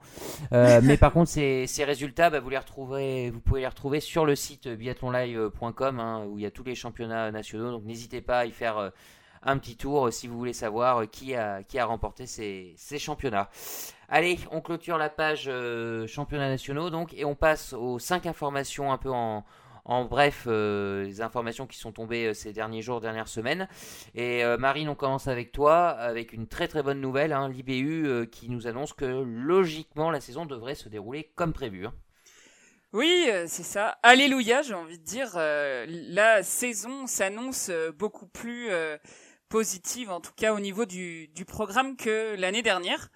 Euh, *laughs* mais par contre ces, ces résultats, bah, vous les retrouverez, vous pouvez les retrouver sur le site biathlonlive.com hein, où il y a tous les championnats nationaux. Donc n'hésitez pas à y faire un petit tour si vous voulez savoir qui a, qui a remporté ces, ces championnats. Allez, on clôture la page championnats nationaux donc et on passe aux 5 informations un peu en, en bref euh, les informations qui sont tombées euh, ces derniers jours, dernières semaines. Et euh, Marine, on commence avec toi avec une très très bonne nouvelle, hein, l'IBU qui nous annonce que logiquement la saison devrait se dérouler comme prévu. hein. Oui, c'est ça. Alléluia, j'ai envie de dire. la saison s'annonce beaucoup plus positive, en tout cas au niveau du programme que l'année dernière.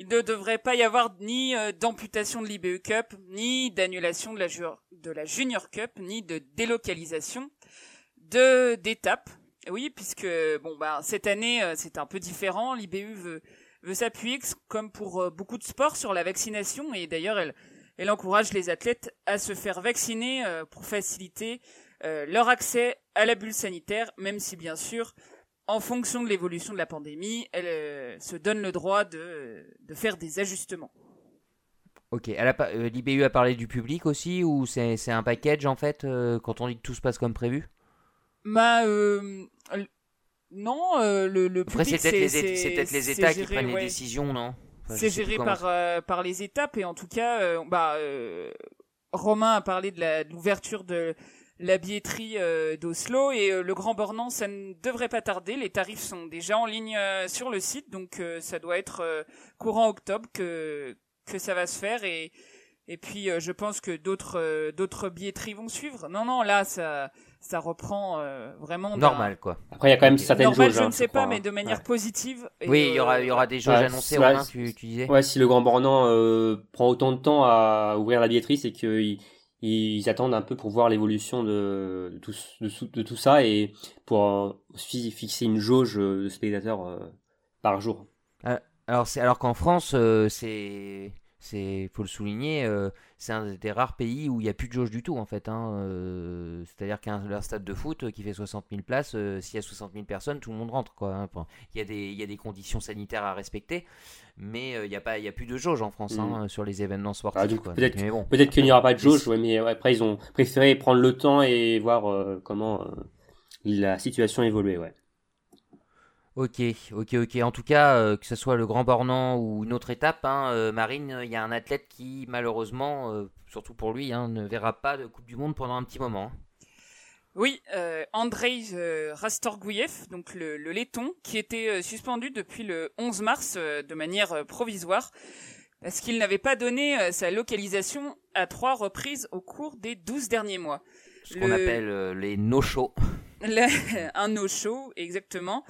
Il ne devrait pas y avoir ni euh, d'amputation de l'IBU Cup, ni d'annulation de la, Junior Cup, ni de délocalisation de d'étapes. Oui, puisque bon bah cette année euh, c'est un peu différent. L'IBU veut s'appuyer, comme pour euh, beaucoup de sports, sur la vaccination et d'ailleurs elle encourage les athlètes à se faire vacciner pour faciliter leur accès à la bulle sanitaire, même si bien sûr, en fonction de l'évolution de la pandémie, elle euh, se donne le droit de, de faire des ajustements. Ok, euh, l'IBU a parlé du public aussi ou c'est un package en fait euh, quand on dit que tout se passe comme prévu? Bah, euh, non, le, le Après public, c'est peut-être les, États- les qui prennent les décisions, non? Enfin, c'est géré par par les étapes et en tout cas bah Romain a parlé de l'ouverture de la billetterie euh, d'Oslo et euh, le Grand Bornand ça ne devrait pas tarder les tarifs sont déjà en ligne euh, sur le site donc euh, ça doit être euh, courant octobre que que ça va se faire et et puis euh, je pense que d'autres euh, d'autres billetteries vont suivre non non là ça ça reprend euh, vraiment Normal quoi. après il y a quand même certaines normal jauges. je hein, ne sais pas crois, mais hein. de manière Ouais. positive et, Oui, il y aura, il y aura des jauges Ouais, annoncées, ouais, Romain, c'est- tu, tu disais Ouais, si le Grand Bornand euh, prend autant de temps à ouvrir la billetterie, c'est qu'ils ils attendent un peu pour voir l'évolution de, tout, ça et pour euh, fixer une jauge de spectateurs euh, par jour. Alors, c'est, qu'en France, euh, c'est, c'est, faut le souligner, euh, c'est un des rares pays où il n'y a plus de jauge du tout en fait. hein, euh, c'est-à-dire qu'un un stade de foot euh, qui fait 60 000 places, euh, s'il y a 60 000 personnes, tout le monde rentre. Quoi, hein. Il y a des conditions sanitaires à respecter, mais euh, il n'y a, pas- il y a plus de jauge en France hein, sur les événements sportifs. Ah, quoi. peut-être- bon. Qu'il n'y aura pas de jauge, ouais, mais après ils ont préféré prendre le temps et voir euh, comment euh, la situation évoluait. Ouais. Ok, ok, ok. En tout cas, euh, que ce soit le Grand Bornand ou une autre étape, hein, euh, Marine, il y a un athlète qui, malheureusement, euh, surtout pour lui, hein, ne verra pas de Coupe du Monde pendant un petit moment. Oui, euh, Andrei euh, Rastorgouyev, donc le, le laiton, qui était euh, suspendu depuis le 11 mars euh, de manière euh, provisoire, parce qu'il n'avait pas donné sa localisation à trois reprises au cours des 12 derniers mois. Ce qu'on Le- appelle les no-shows. *laughs* Un no-show, exactement.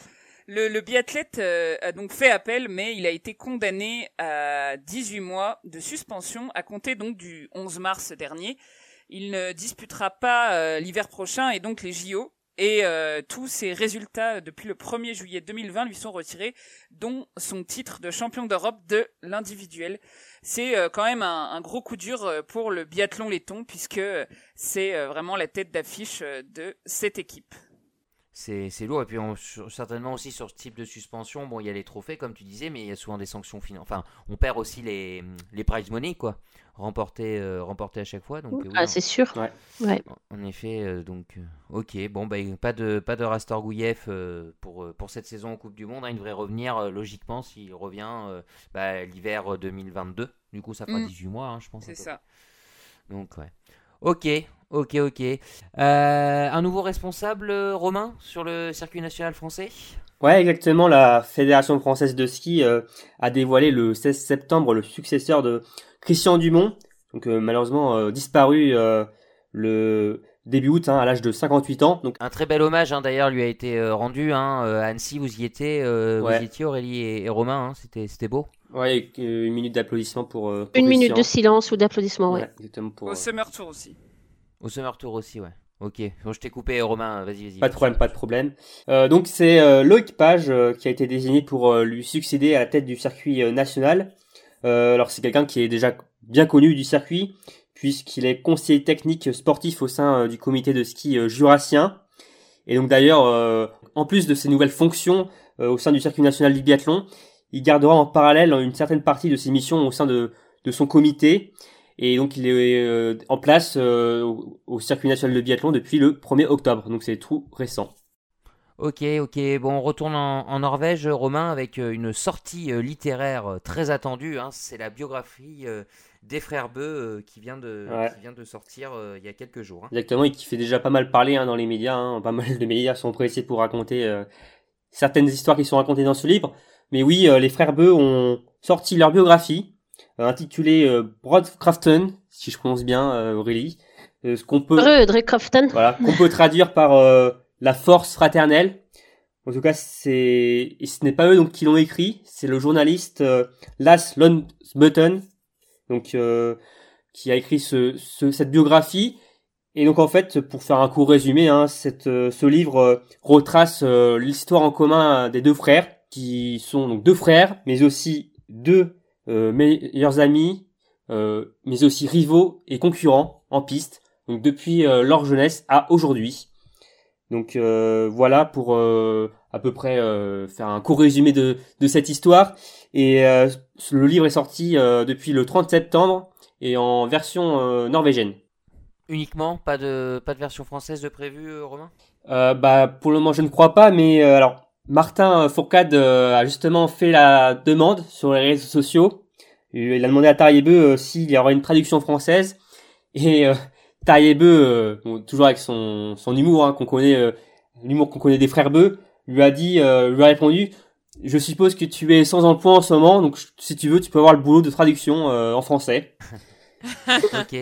Le, le biathlète a donc fait appel, mais il a été condamné à 18 mois de suspension à compter donc du 11 mars dernier. Il ne disputera pas euh, l'hiver prochain et donc les JO. Et euh, tous ses résultats depuis le 1er juillet 2020 lui sont retirés, dont son titre de champion d'Europe de l'individuel. C'est euh, quand même un, gros coup dur pour le biathlon laiton, puisque c'est vraiment la tête d'affiche de cette équipe. C'est lourd. Et puis, on- sur- certainement aussi sur ce type de suspension, bon, il y a les trophées, comme tu disais, mais il y a souvent des sanctions financières. Enfin, on perd aussi les, les prize money, quoi. Remportés, euh, remportés à chaque fois. Donc, euh, oui, Ah, c'est sûr. Ouais. Ouais. En effet, euh, donc ok, bon bah pas de pas de Rastorgouyev euh, pour pour cette saison en Coupe du Monde. hein. il devrait revenir euh, logiquement s'il revient euh, bah, l'hiver euh, 2022. Du coup, ça fera Mm. 18 mois, hein, je pense. C'est ça. Donc ouais. Ok, ok, ok. Euh, un nouveau responsable euh, Romain sur le circuit national français? Ouais, exactement. La Fédération française de ski euh, a dévoilé le 16 septembre le successeur de Christian Dumont, donc euh, malheureusement euh, disparu euh, le début août hein, à l'âge de 58 ans. Donc Un très bel hommage hein, d'ailleurs lui a été euh, rendu. Hein, euh, à Annecy, vous y étiez, euh, Ouais. vous y étiez Aurélie et, et Romain. hein, c'était c'était beau. ouais, une minute d'applaudissement pour, pour Une minute de silence ou d'applaudissement, ouais. Ouais, exactement pour. Au euh, Summer Tour aussi. Au Summer Tour aussi, ouais. Ok. Je t'ai coupé Romain. Vas-y, vas-y. Pas de problème, pas de problème. Euh, donc c'est euh, Loïc Page euh, qui a été désigné pour lui succéder à la tête du circuit national. Alors c'est quelqu'un qui est déjà bien connu du circuit puisqu'il est conseiller technique sportif au sein du comité de ski jurassien. Et donc d'ailleurs, en plus de ses nouvelles fonctions au sein du circuit national du biathlon, il gardera en parallèle une certaine partie de ses missions au sein de son comité. Et donc il est euh, en place euh, au, au circuit national de biathlon depuis le 1er octobre. Donc c'est tout récent. Ok, ok. Bon, on retourne en, en Norvège, Romain, avec euh, une sortie littéraire très attendue. hein. C'est la biographie euh, des frères Beu euh, qui, vient de, Ouais. qui vient de sortir euh, il y a quelques jours. hein. Exactement, et qui fait déjà pas mal parler hein, dans les médias. Hein. Pas mal de médias sont pressés pour raconter euh, certaines histoires qui sont racontées dans ce livre. Mais oui, euh, les frères Beu ont sorti leur biographie, euh, intitulée euh, Broadcraften, si je prononce bien, euh, Aurélie. Euh, ce qu'on peut, voilà, qu'on peut traduire par la force fraternelle. En tout cas, c'est et ce n'est pas eux donc qui l'ont écrit, c'est le journaliste Las Button, donc qui a écrit ce, ce- cette biographie. Et donc en fait, pour faire un court résumé, hein, cette, ce livre retrace l'histoire en commun des deux frères, qui sont donc deux frères, mais aussi deux meilleurs amis, euh, mais aussi rivaux et concurrents en piste, donc depuis euh, leur jeunesse à aujourd'hui. Donc euh, voilà pour euh, à peu près euh, faire un court résumé de, de cette histoire. Et euh, le livre est sorti euh, depuis le 30 septembre et en version euh, norvégienne. Uniquement? Pas de, pas de version française de prévu, euh, Romain? Euh, bah pour le moment je ne crois pas, mais euh, alors Martin Fourcade euh, a justement fait la demande sur les réseaux sociaux. Il a demandé à Tariebeu euh, s'il y aurait une traduction française et euh, euh, bon, toujours avec son, son humour hein, qu'on connaît, euh, l'humour qu'on connaît des frères Beu, lui a dit, euh, lui a répondu, je suppose que tu es sans emploi en ce moment, donc si tu veux, tu peux avoir le boulot de traduction euh, en français. *laughs* Ok.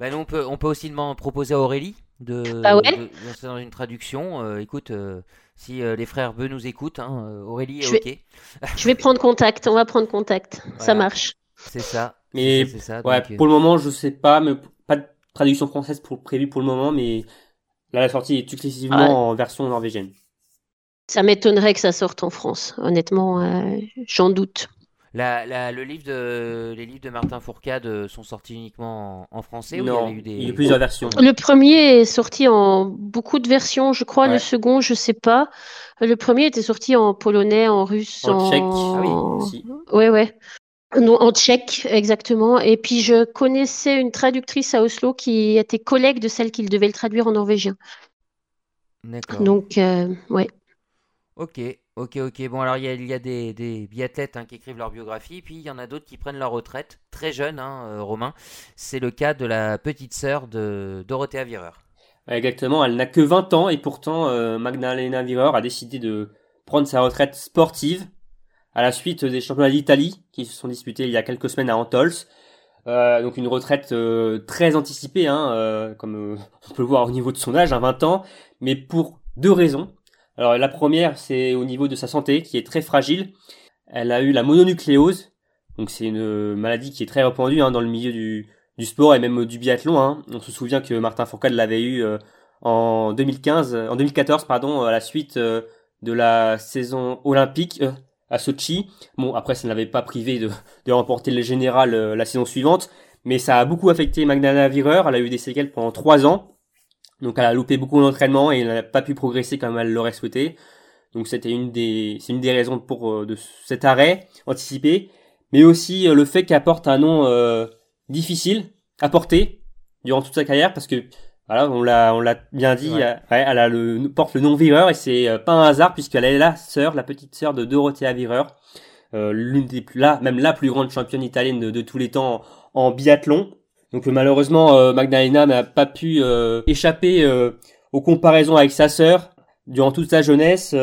Bah, nous, on, peut, on peut aussi demander, proposer à Aurélie de, Ah ouais de, de lancer dans une traduction. Euh, écoute, euh, si euh, les frères Beu nous écoutent, hein, euh, Aurélie est Je vais- ok. *laughs* Je vais prendre contact, on va prendre contact. Ça marche. C'est ça. Mais c'est ça, Ouais, donc, euh, pour le moment, je sais pas, mais pas de traduction française pour, prévue pour le moment, mais là, la sortie est exclusivement Ouais. en version norvégienne. Ça m'étonnerait que ça sorte en France. Honnêtement, euh, j'en doute. La, la- le livre de, les livres de Martin Fourcade euh, sont sortis uniquement en, en français ou non, il y a eu des... il y a plusieurs versions. Le premier est sorti en beaucoup de versions, je crois. Ouais. Le second, je sais pas. Le premier était sorti en polonais, en russe, En tchèque, Ah oui, aussi. Ouais, ouais. Non, en tchèque, exactement. Et puis, je connaissais une traductrice à Oslo qui était collègue de celle qui devait le traduire en norvégien. D'accord. Donc, euh, ouais. Ok, Ok, ok. Bon, alors il y a, des, biathlètes hein, qui écrivent leur biographie, puis il y en a d'autres qui prennent leur retraite, très jeunes, hein, euh, Romain. C'est le cas de la petite sœur de Dorothea Virer. Exactement, elle n'a que 20 ans et pourtant euh, Magdalena Virer a décidé de prendre sa retraite sportive à la suite des championnats d'Italie qui se sont disputés il y a quelques semaines à Antols. Euh, donc une retraite euh, très anticipée, hein, comme on peut le voir au niveau de son âge, hein, 20 ans, mais pour deux raisons. Alors la première, c'est au niveau de sa santé, qui est très fragile. Elle a eu la mononucléose, donc c'est une maladie qui est très répandue hein, dans le milieu du, du sport et même du biathlon. Hein. On se souvient que Martin Fourcade l'avait eu en 2015, en 2014, pardon, à la suite de la saison olympique à Sochi. Bon, après, ça ne l'avait pas privé de, de remporter le général euh, la saison suivante, mais ça a beaucoup affecté Magdalena Virer. Elle a eu des séquelles pendant trois ans, donc elle a loupé beaucoup d'entraînement et elle n'a pas pu progresser comme elle l'aurait souhaité. Donc c'était une des, c'est une des raisons pour euh, de cet arrêt anticipé, mais aussi euh, le fait qu'elle porte un nom euh, difficile à porter durant toute sa carrière, parce que voilà, on l'a, on l'a bien dit, Ouais. ouais, elle a le, porte le nom Virer et c'est pas un hasard puisqu'elle est la sœur, la petite sœur de Dorothea Virer, euh, l'une des plus, là, même la plus grande championne italienne de, de tous les temps en, en biathlon. Donc euh, malheureusement, euh, Magdalena n'a pas pu euh, échapper aux comparaisons avec sa sœur durant toute sa jeunesse.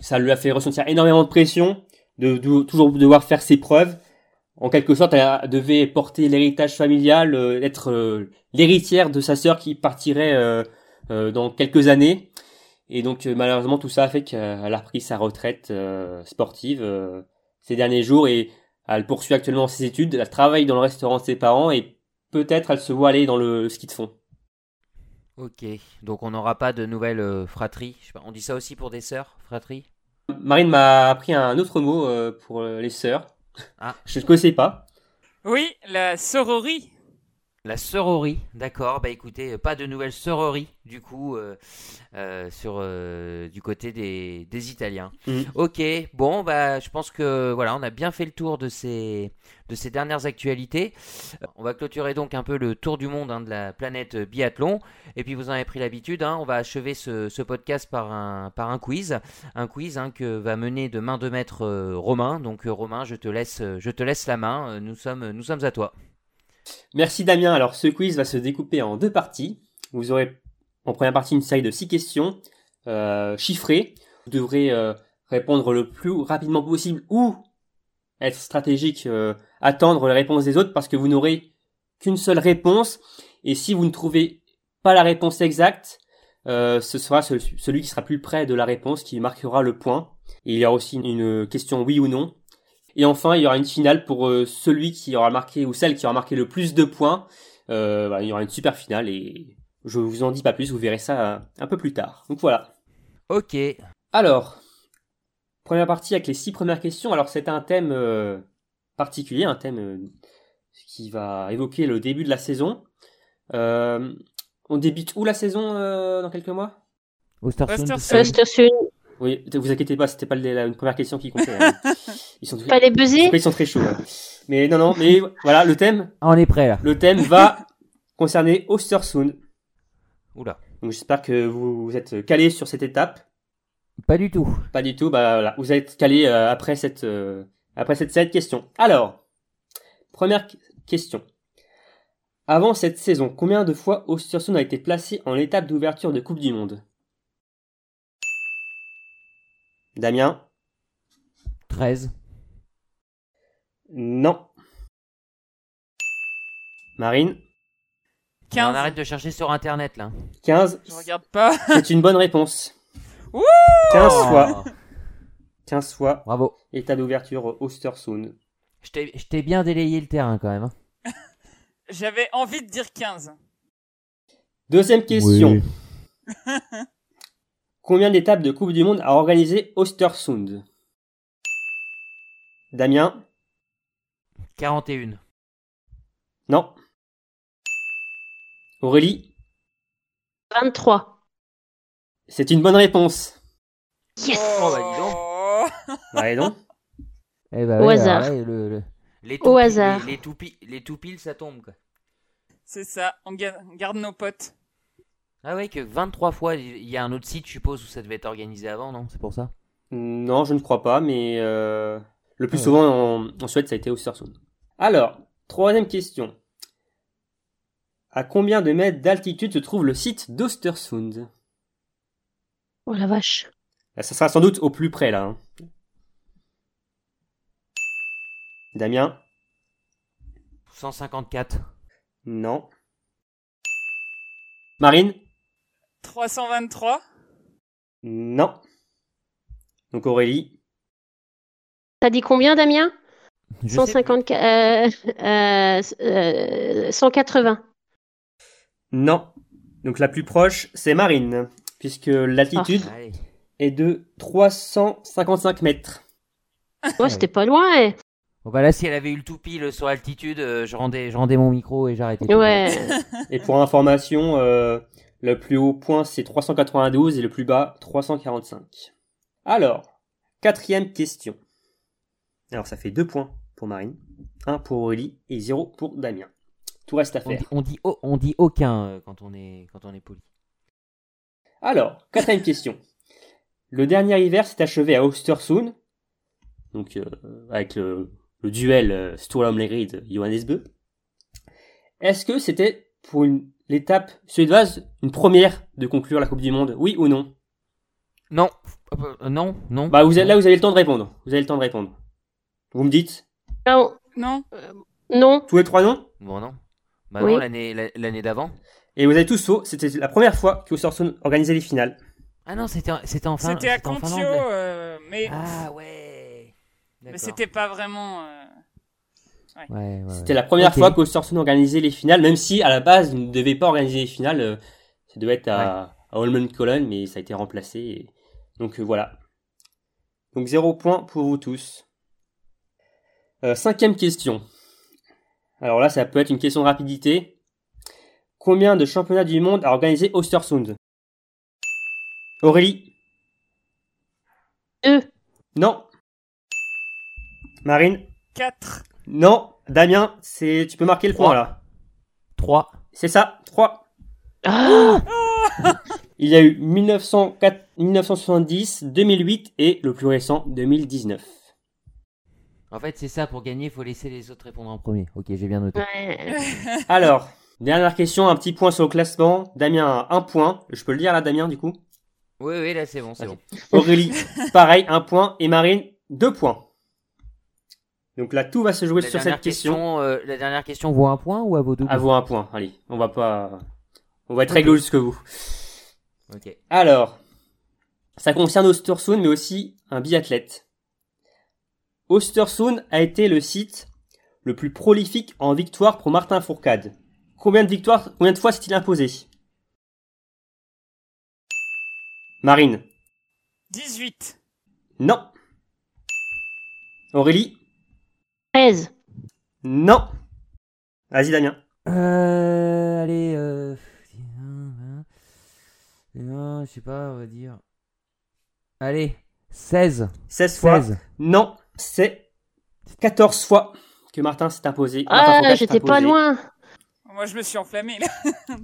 ça lui a fait ressentir énormément de pression, de, de toujours devoir faire ses preuves. En quelque sorte, elle devait porter l'héritage familial, euh, être l'héritière de sa sœur qui partirait euh, dans quelques années. Et donc malheureusement, tout ça a fait qu'elle a repris sa retraite sportive ces derniers jours et elle poursuit actuellement ses études. Elle travaille dans le restaurant de ses parents et peut-être elle se voit aller dans le ski de fond. Ok, donc on n'aura pas de nouvelles euh, fratries. Je sais pas, on dit ça aussi pour des sœurs, fratries? Marine m'a appris un autre mot euh, pour euh, les sœurs. Ah. *laughs* Je ne connaissais pas. Oui, la sororie. La sœurerie, d'accord. Bah écoutez, euh, pas de nouvelles sœureries du coup euh, euh, sur euh, du côté des, des Italiens. Mhm. Ok, bon bah je pense que voilà, on a bien fait le tour de ces de ces dernières actualités. On va clôturer donc un peu le tour du monde hein, de la planète biathlon. Et puis vous en avez pris l'habitude, hein, on va achever ce, ce podcast par un par un quiz, un quiz hein, que va mener de main de maître Romain. Donc Romain, je te laisse je te laisse la main. Nous sommes nous sommes à toi. Merci Damien. Alors ce quiz va se découper en deux parties. Vous aurez en première partie une série de six questions euh, chiffrées. Vous devrez euh, répondre le plus rapidement possible ou être stratégique, euh, attendre les réponses des autres parce que vous n'aurez qu'une seule réponse. Et si vous ne trouvez pas la réponse exacte, ce sera ce- celui qui sera plus près de la réponse qui marquera le point. Il y aura aussi une question oui ou non. Et enfin, il y aura une finale pour euh, celui qui aura marqué ou celle qui aura marqué le plus de points. Euh, voilà, il y aura une super finale et je vous en dis pas plus, vous verrez ça euh, un peu plus tard. Donc voilà. Ok, Alors, première partie avec les six premières questions. Alors c'est un thème euh, particulier, un thème euh, qui va évoquer le début de la saison. Euh, on débute où la saison euh, dans quelques mois? Ostersund. Oui, vous inquiétez pas, c'était pas le- la une première question qui comptait. hein. *laughs* Ils sont, pas les ils sont très chauds. ouais. Mais non, non, mais voilà, le thème, Ah, on est prêt là. le thème va concerner Ostersund. Oula. Donc j'espère que vous, vous êtes calés sur cette étape. Pas du tout. Pas du tout, bah voilà, vous êtes calés euh, après cette euh, après cette, cette question. Alors, première qu- question. Avant cette saison, combien de fois Ostersund a été placé en étape d'ouverture de Coupe du Monde? Damien 13. Non. Marine 15. On arrête de chercher sur internet là. 15. Je regarde pas. *laughs* C'est une bonne réponse. Wouh 15 Oh. fois. 15 fois Bravo. étape d'ouverture Ostersund. Je t'ai je t'ai bien délayé le terrain quand même. hein. J'avais envie de dire 15. Deuxième question. *laughs* Combien d'étapes de Coupe du Monde a organisé Ostersund Damien? 41. Non. Aurélie? 23. C'est une bonne réponse. Yes Oh, bah, dis donc. Oh. *laughs* Ouais, non Eh bah, Au ouais, hasard. là, le- le- les Au tout pi- hasard. Les, les tout pi- les tout piles, ça tombe quoi. C'est ça, on garde nos potes. Ah ouais, que 23 fois, il y a un autre site, je suppose, où ça devait être organisé avant, non? C'est pour ça? Non, je ne crois pas, mais euh, le plus Ah ouais. souvent en, en Suède, ça a été Östersund. Alors, troisième question. À combien de mètres d'altitude se trouve le site d'Östersund? Oh la vache. Ça sera sans doute au plus près, là. hein. Damien? 154. Non. Marine? 323. Non. Donc Aurélie T'as dit combien, Damien? Je sais 150, euh, euh, euh, 180. Non. Donc la plus proche, c'est Marine, puisque l'altitude. Allez. est de 355 mètres. Ouais, c'était pas loin, eh. Bon bah là, si elle avait eu le tout pile sur altitude, euh, je rendais, je rendais mon micro et j'arrêtais. Ouais. Et pour information, euh, le plus haut point c'est 392 et le plus bas 345. Alors, quatrième question. Alors ça fait deux points pour Marine, un pour Aurélie et zéro pour Damien. Tout reste à On faire. dit, on dit, on dit aucun euh, quand on est, quand on est poli. Alors, quatrième *laughs* question. Le dernier hiver s'est achevé à Östersund, donc euh, avec le, le duel euh, Sturm-Lerid Johannes Bö. Est-ce que c'était pour une- l'étape suédoise une première de conclure la Coupe du Monde Oui ou non? Non, Euh, non, non. Bah vous avez, là vous avez le temps de répondre. Vous avez le temps de répondre. Vous me dites? Non. Non. Non. tous les trois non? Bon non. Bah Oui. non, l'année, la- l'année d'avant. Et vous avez tous faux. C'était la première fois que Östersund organisait les finales. Ah non, c'était, en- c'était en fin. C'était à Contio, Finlande, euh, mais, Ah ouais. mais c'était pas vraiment. Ouais, ouais, ouais. C'était la première fois qu'Östersund organisait les finales, même si à la base ils ne devaient pas organiser les finales. euh, ça devait être à, à Holmenkollen, mais ça a été remplacé. et- Donc euh, voilà. Donc zéro point pour vous tous. Euh, cinquième question. Alors là, ça peut être une question de rapidité. Combien de championnats du monde a organisé Östersund Aurélie? Deux. Non. Marine? 4. Non. Damien, c'est tu peux marquer le point là. 3. C'est ça, 3. Ah, *laughs* Il y a eu 1904 1970, 2008 et le plus récent 2019. En fait, c'est ça, pour gagner, il faut laisser les autres répondre en premier. Ok, j'ai bien noté. *laughs* Alors, dernière question, un petit point sur le classement. Damien a un point. Je peux le dire là, Damien, du coup? Oui, oui, là c'est bon, c'est bon. Aurélie, *laughs* pareil, un point. Et Marine, deux points. Donc là, tout va se jouer La sur cette question. euh, la dernière question vaut un point ou à vos doubles À vous un point. Allez, on va pas. On va être Ok. réglo jusque vous. Ok. Alors, ça concerne Ostersund, mais aussi un biathlète. Ostersund a été le site le plus prolifique en victoire pour Martin Fourcade. Combien de victoires, combien de fois s'est-il imposé? Marine 18. Bah, Non. Aurélie 13. Non. Vas-y Damien. Euh, allez, euh... Non, je sais pas, on va dire... Allez, 16. 16 fois. 16. Non, c'est 14 fois que Martin s'est imposé. Martin Ah, j'étais pas loin. Moi, je me suis enflammé là.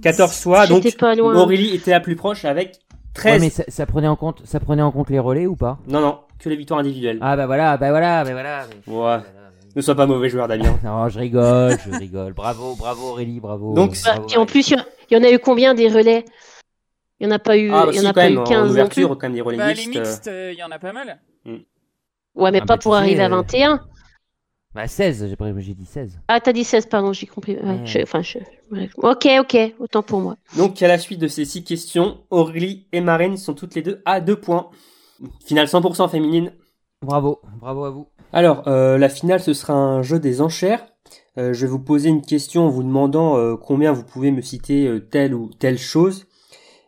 14 fois, donc J'étais pas loin. Aurélie était la plus proche avec 13. Ouais, mais ça, ça prenait en compte, ça prenait en compte les relais ou pas? Non, non, que les victoires individuelles. Ah bah voilà, bah voilà, bah voilà. mais- Ouais. Voilà, mais- Ne sois pas mauvais joueur, Damien. *laughs* Non, je rigole, je rigole. Bravo, bravo Aurélie, bravo. Donc, Bah, bravo, et en plus, il y en- y, en a eu combien des relais? Il y en a pas eu, Ah, bah il y si, en a pas même, eu en 15 non ouverture, plus. quand même, des relais Bah, les mixtes. euh, mixtes, il y en a pas mal. Ouais, mais Ah, pas pour sais, arriver à euh, 21. Bah 16, j'ai dit 16. Ah, t'as dit 16, pardon, j'ai compris. Ouais, Ouais. je- enfin, je- ouais. Ok, ok, autant pour moi. Donc, à la suite de ces six questions, Aurélie et Marine sont toutes les deux à deux points. Finale 100% féminine. Bravo, bravo à vous. Alors, euh, la finale, ce sera un jeu des enchères. Euh, je vais vous poser une question en vous demandant euh, combien vous pouvez me citer telle ou telle chose.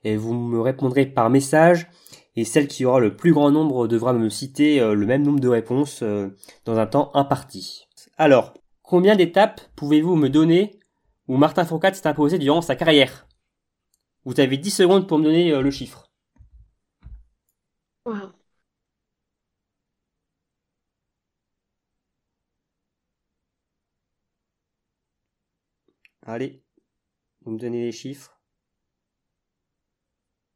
Et vous me répondrez par message. Et celle qui aura le plus grand nombre devra me citer le même nombre de réponses dans un temps imparti. Alors, combien d'étapes pouvez-vous me donner où Martin Fourcade s'est imposé durant sa carrière? Vous avez 10 secondes pour me donner le chiffre. Allez, vous me donnez les chiffres.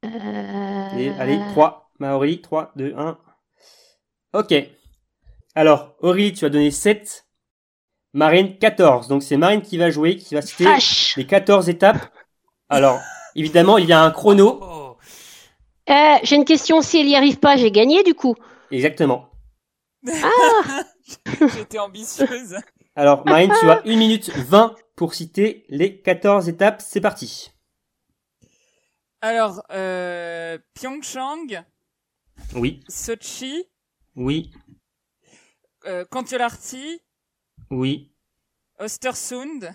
Euh, Et, allez, 3. Maori, 3, 2, 1. Ok. Alors, Aurélie, tu as donné 7. Marine, 14. Donc c'est Marine qui va jouer, qui va citer Vache. les 14 étapes. Alors, évidemment, il y a un chrono. Oh. Euh, J'ai une question. Si elle y arrive pas, j'ai gagné du coup. Exactement. *laughs* J'étais ambitieuse. *laughs* Alors, Marine, tu as 1 minute 20 pour citer les 14 étapes. C'est parti. Alors, euh, Pyeongchang, Oui, Sochi, oui, euh, oui, Östersund,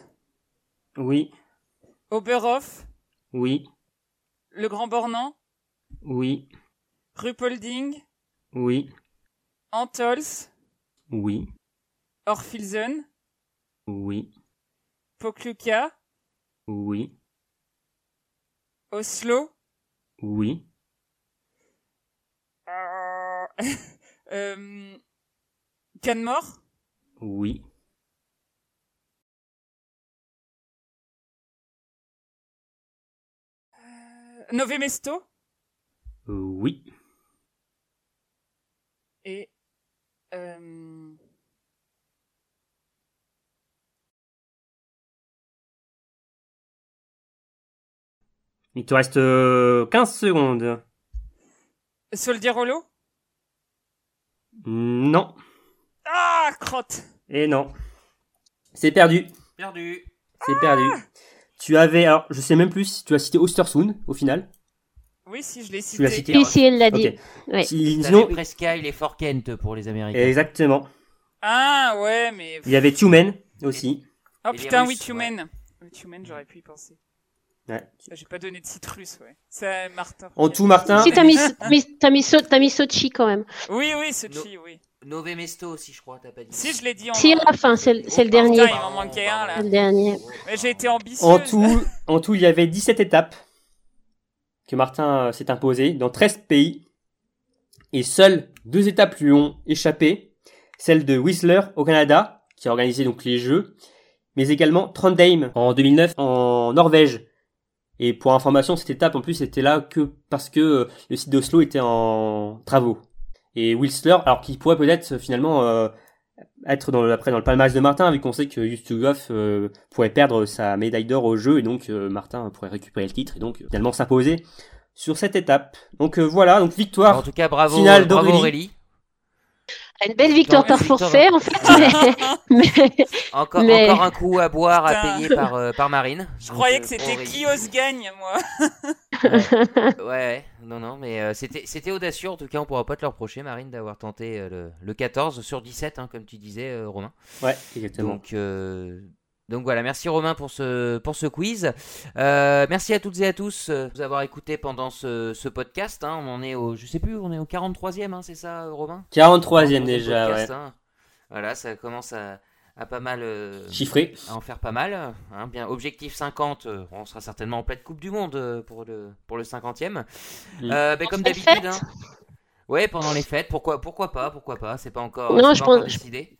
oui, Oberhof, oui, Le Grand Bornand, oui, Ruhpolding, oui, Antols, oui, Orfilsen, oui, Pokluka, oui, Oslo, oui, euh, *laughs* euh, Canmore, oui, euh, Nové Mesto oui. et euh, Il te reste euh, 15 secondes. Soldier-Hollow Non. Ah, crotte Et non. C'est perdu. Perdu. C'est perdu. Tu avais, alors, je sais même plus si tu as cité Ostersund au final. Oui, si, je l'ai Tu l'as cité. cité. Si, elle l'a dit. Ok. Ouais. Si- sinon, Presque Isle et Fort Kent pour les Américains. exactement. Ah, ouais, mais... Il y avait Tumen aussi. Oh Et putain, Russes, oui, Tumen. Oui, Tumen, j'aurais pu y penser. Ouais. Ah, J'ai pas donné de citrus, ouais. C'est Martin. En tout, Martin. Si, t'as mis, *laughs* mis- t'as mis, t'as mis Sochi quand même. Oui, oui, Sochi, oui. Nové Mesto aussi, je crois, t'as pas dit. Si, je l'ai dit en... Si, à la fin, c'est le, c'est le Putain, dernier. il m'en manquait un, là. Le dernier. Mais j'ai été ambitieuse. En tout, en tout, il y avait 17 étapes que Martin euh, s'est imposé dans 13 pays. Et seules deux étapes lui ont échappé. Celle de Whistler au Canada, qui a organisé donc les Jeux, mais également Trondheim en 2009 en Norvège. Et pour information, cette étape en plus était là que parce que euh, le site d'Oslo était en travaux. Et Whistler, alors qui pourrait peut-être euh, finalement être dans le, après dans le palmarès de Martin, vu qu'on sait que Justugoff euh, pourrait perdre sa médaille d'or au jeu, et donc euh, Martin pourrait récupérer le titre, et donc euh, finalement s'imposer sur cette étape. Donc euh, voilà, donc victoire. En tout cas, bravo, Finale bravo. Aurélie. Une belle victoire par forfait, en fait. Mais, *laughs* mais- Encore, Mais- encore un coup à boire à payer par, euh, par Marine. Je Donc, croyais que c'était ose gagne, moi. Ouais, ouais, non, non, mais euh, c'était audacieux. En tout cas, on pourra pas te le reprocher, Marine, d'avoir tenté euh, le, le 14 sur 17, hein, comme tu disais, euh, Romain. Ouais, exactement. Donc, donc voilà, merci Romain pour ce, pour ce quiz. Merci à toutes et à tous de nous avoir écoutés pendant ce, ce podcast. hein. On en est au, je sais plus, on est au 43e, hein, c'est ça, Romain? 43e 43e déjà, podcast, ouais. hein. Voilà, ça commence à, à pas mal. euh, Chiffré. à en faire pas mal. hein. bien, objectif 50, euh, on sera certainement en pleine Coupe du Monde euh, pour le, pour le 50e. Mm. Euh, ben, comme d'habitude. hein. Ouais, pendant les fêtes, pourquoi, pourquoi pas, pourquoi pas, c'est pas encore, Non, je pas encore pense- décidé.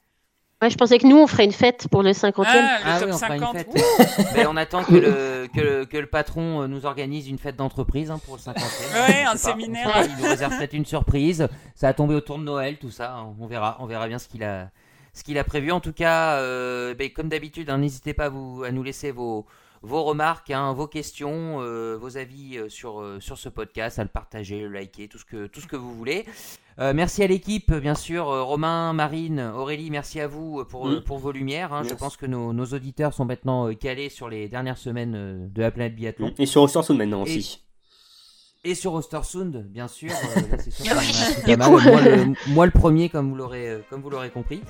ouais, je pensais que nous, on ferait une fête pour le 50e. Ah, le Ah top oui, on fera 50. une fête. Ben, on attend que le, que, le- que le patron nous organise une fête d'entreprise hein, pour le 50e. Ouais, un séminaire. Il nous réserve peut-être une surprise. Ça a tombé autour de Noël, tout ça. hein. On verra, on verra bien ce qu'il a, ce qu'il a prévu. En tout cas, euh, ben, comme d'habitude, hein, n'hésitez pas à, vous, à nous laisser vos, vos remarques, hein, vos questions, euh, vos avis euh, sur, euh, sur ce podcast, à le partager, le liker, tout ce que, tout ce que vous voulez. Euh, merci à l'équipe, bien sûr, Romain, Marine, Aurélie, merci à vous pour, Mm. pour vos lumières. hein. Je pense que nos, nos auditeurs sont maintenant calés sur les dernières semaines de la planète biathlon. Et sur Ostersund maintenant aussi. Et sur Ostersund, bien sûr. euh, *laughs* là, Oui, mal. Moi, le, moi, le premier, comme vous l'aurez, euh, comme vous l'aurez compris.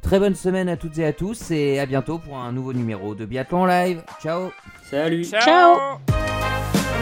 Très bonne semaine à toutes et à tous et à bientôt pour un nouveau numéro de Biathlon Live. Ciao Salut. Ciao. Ciao.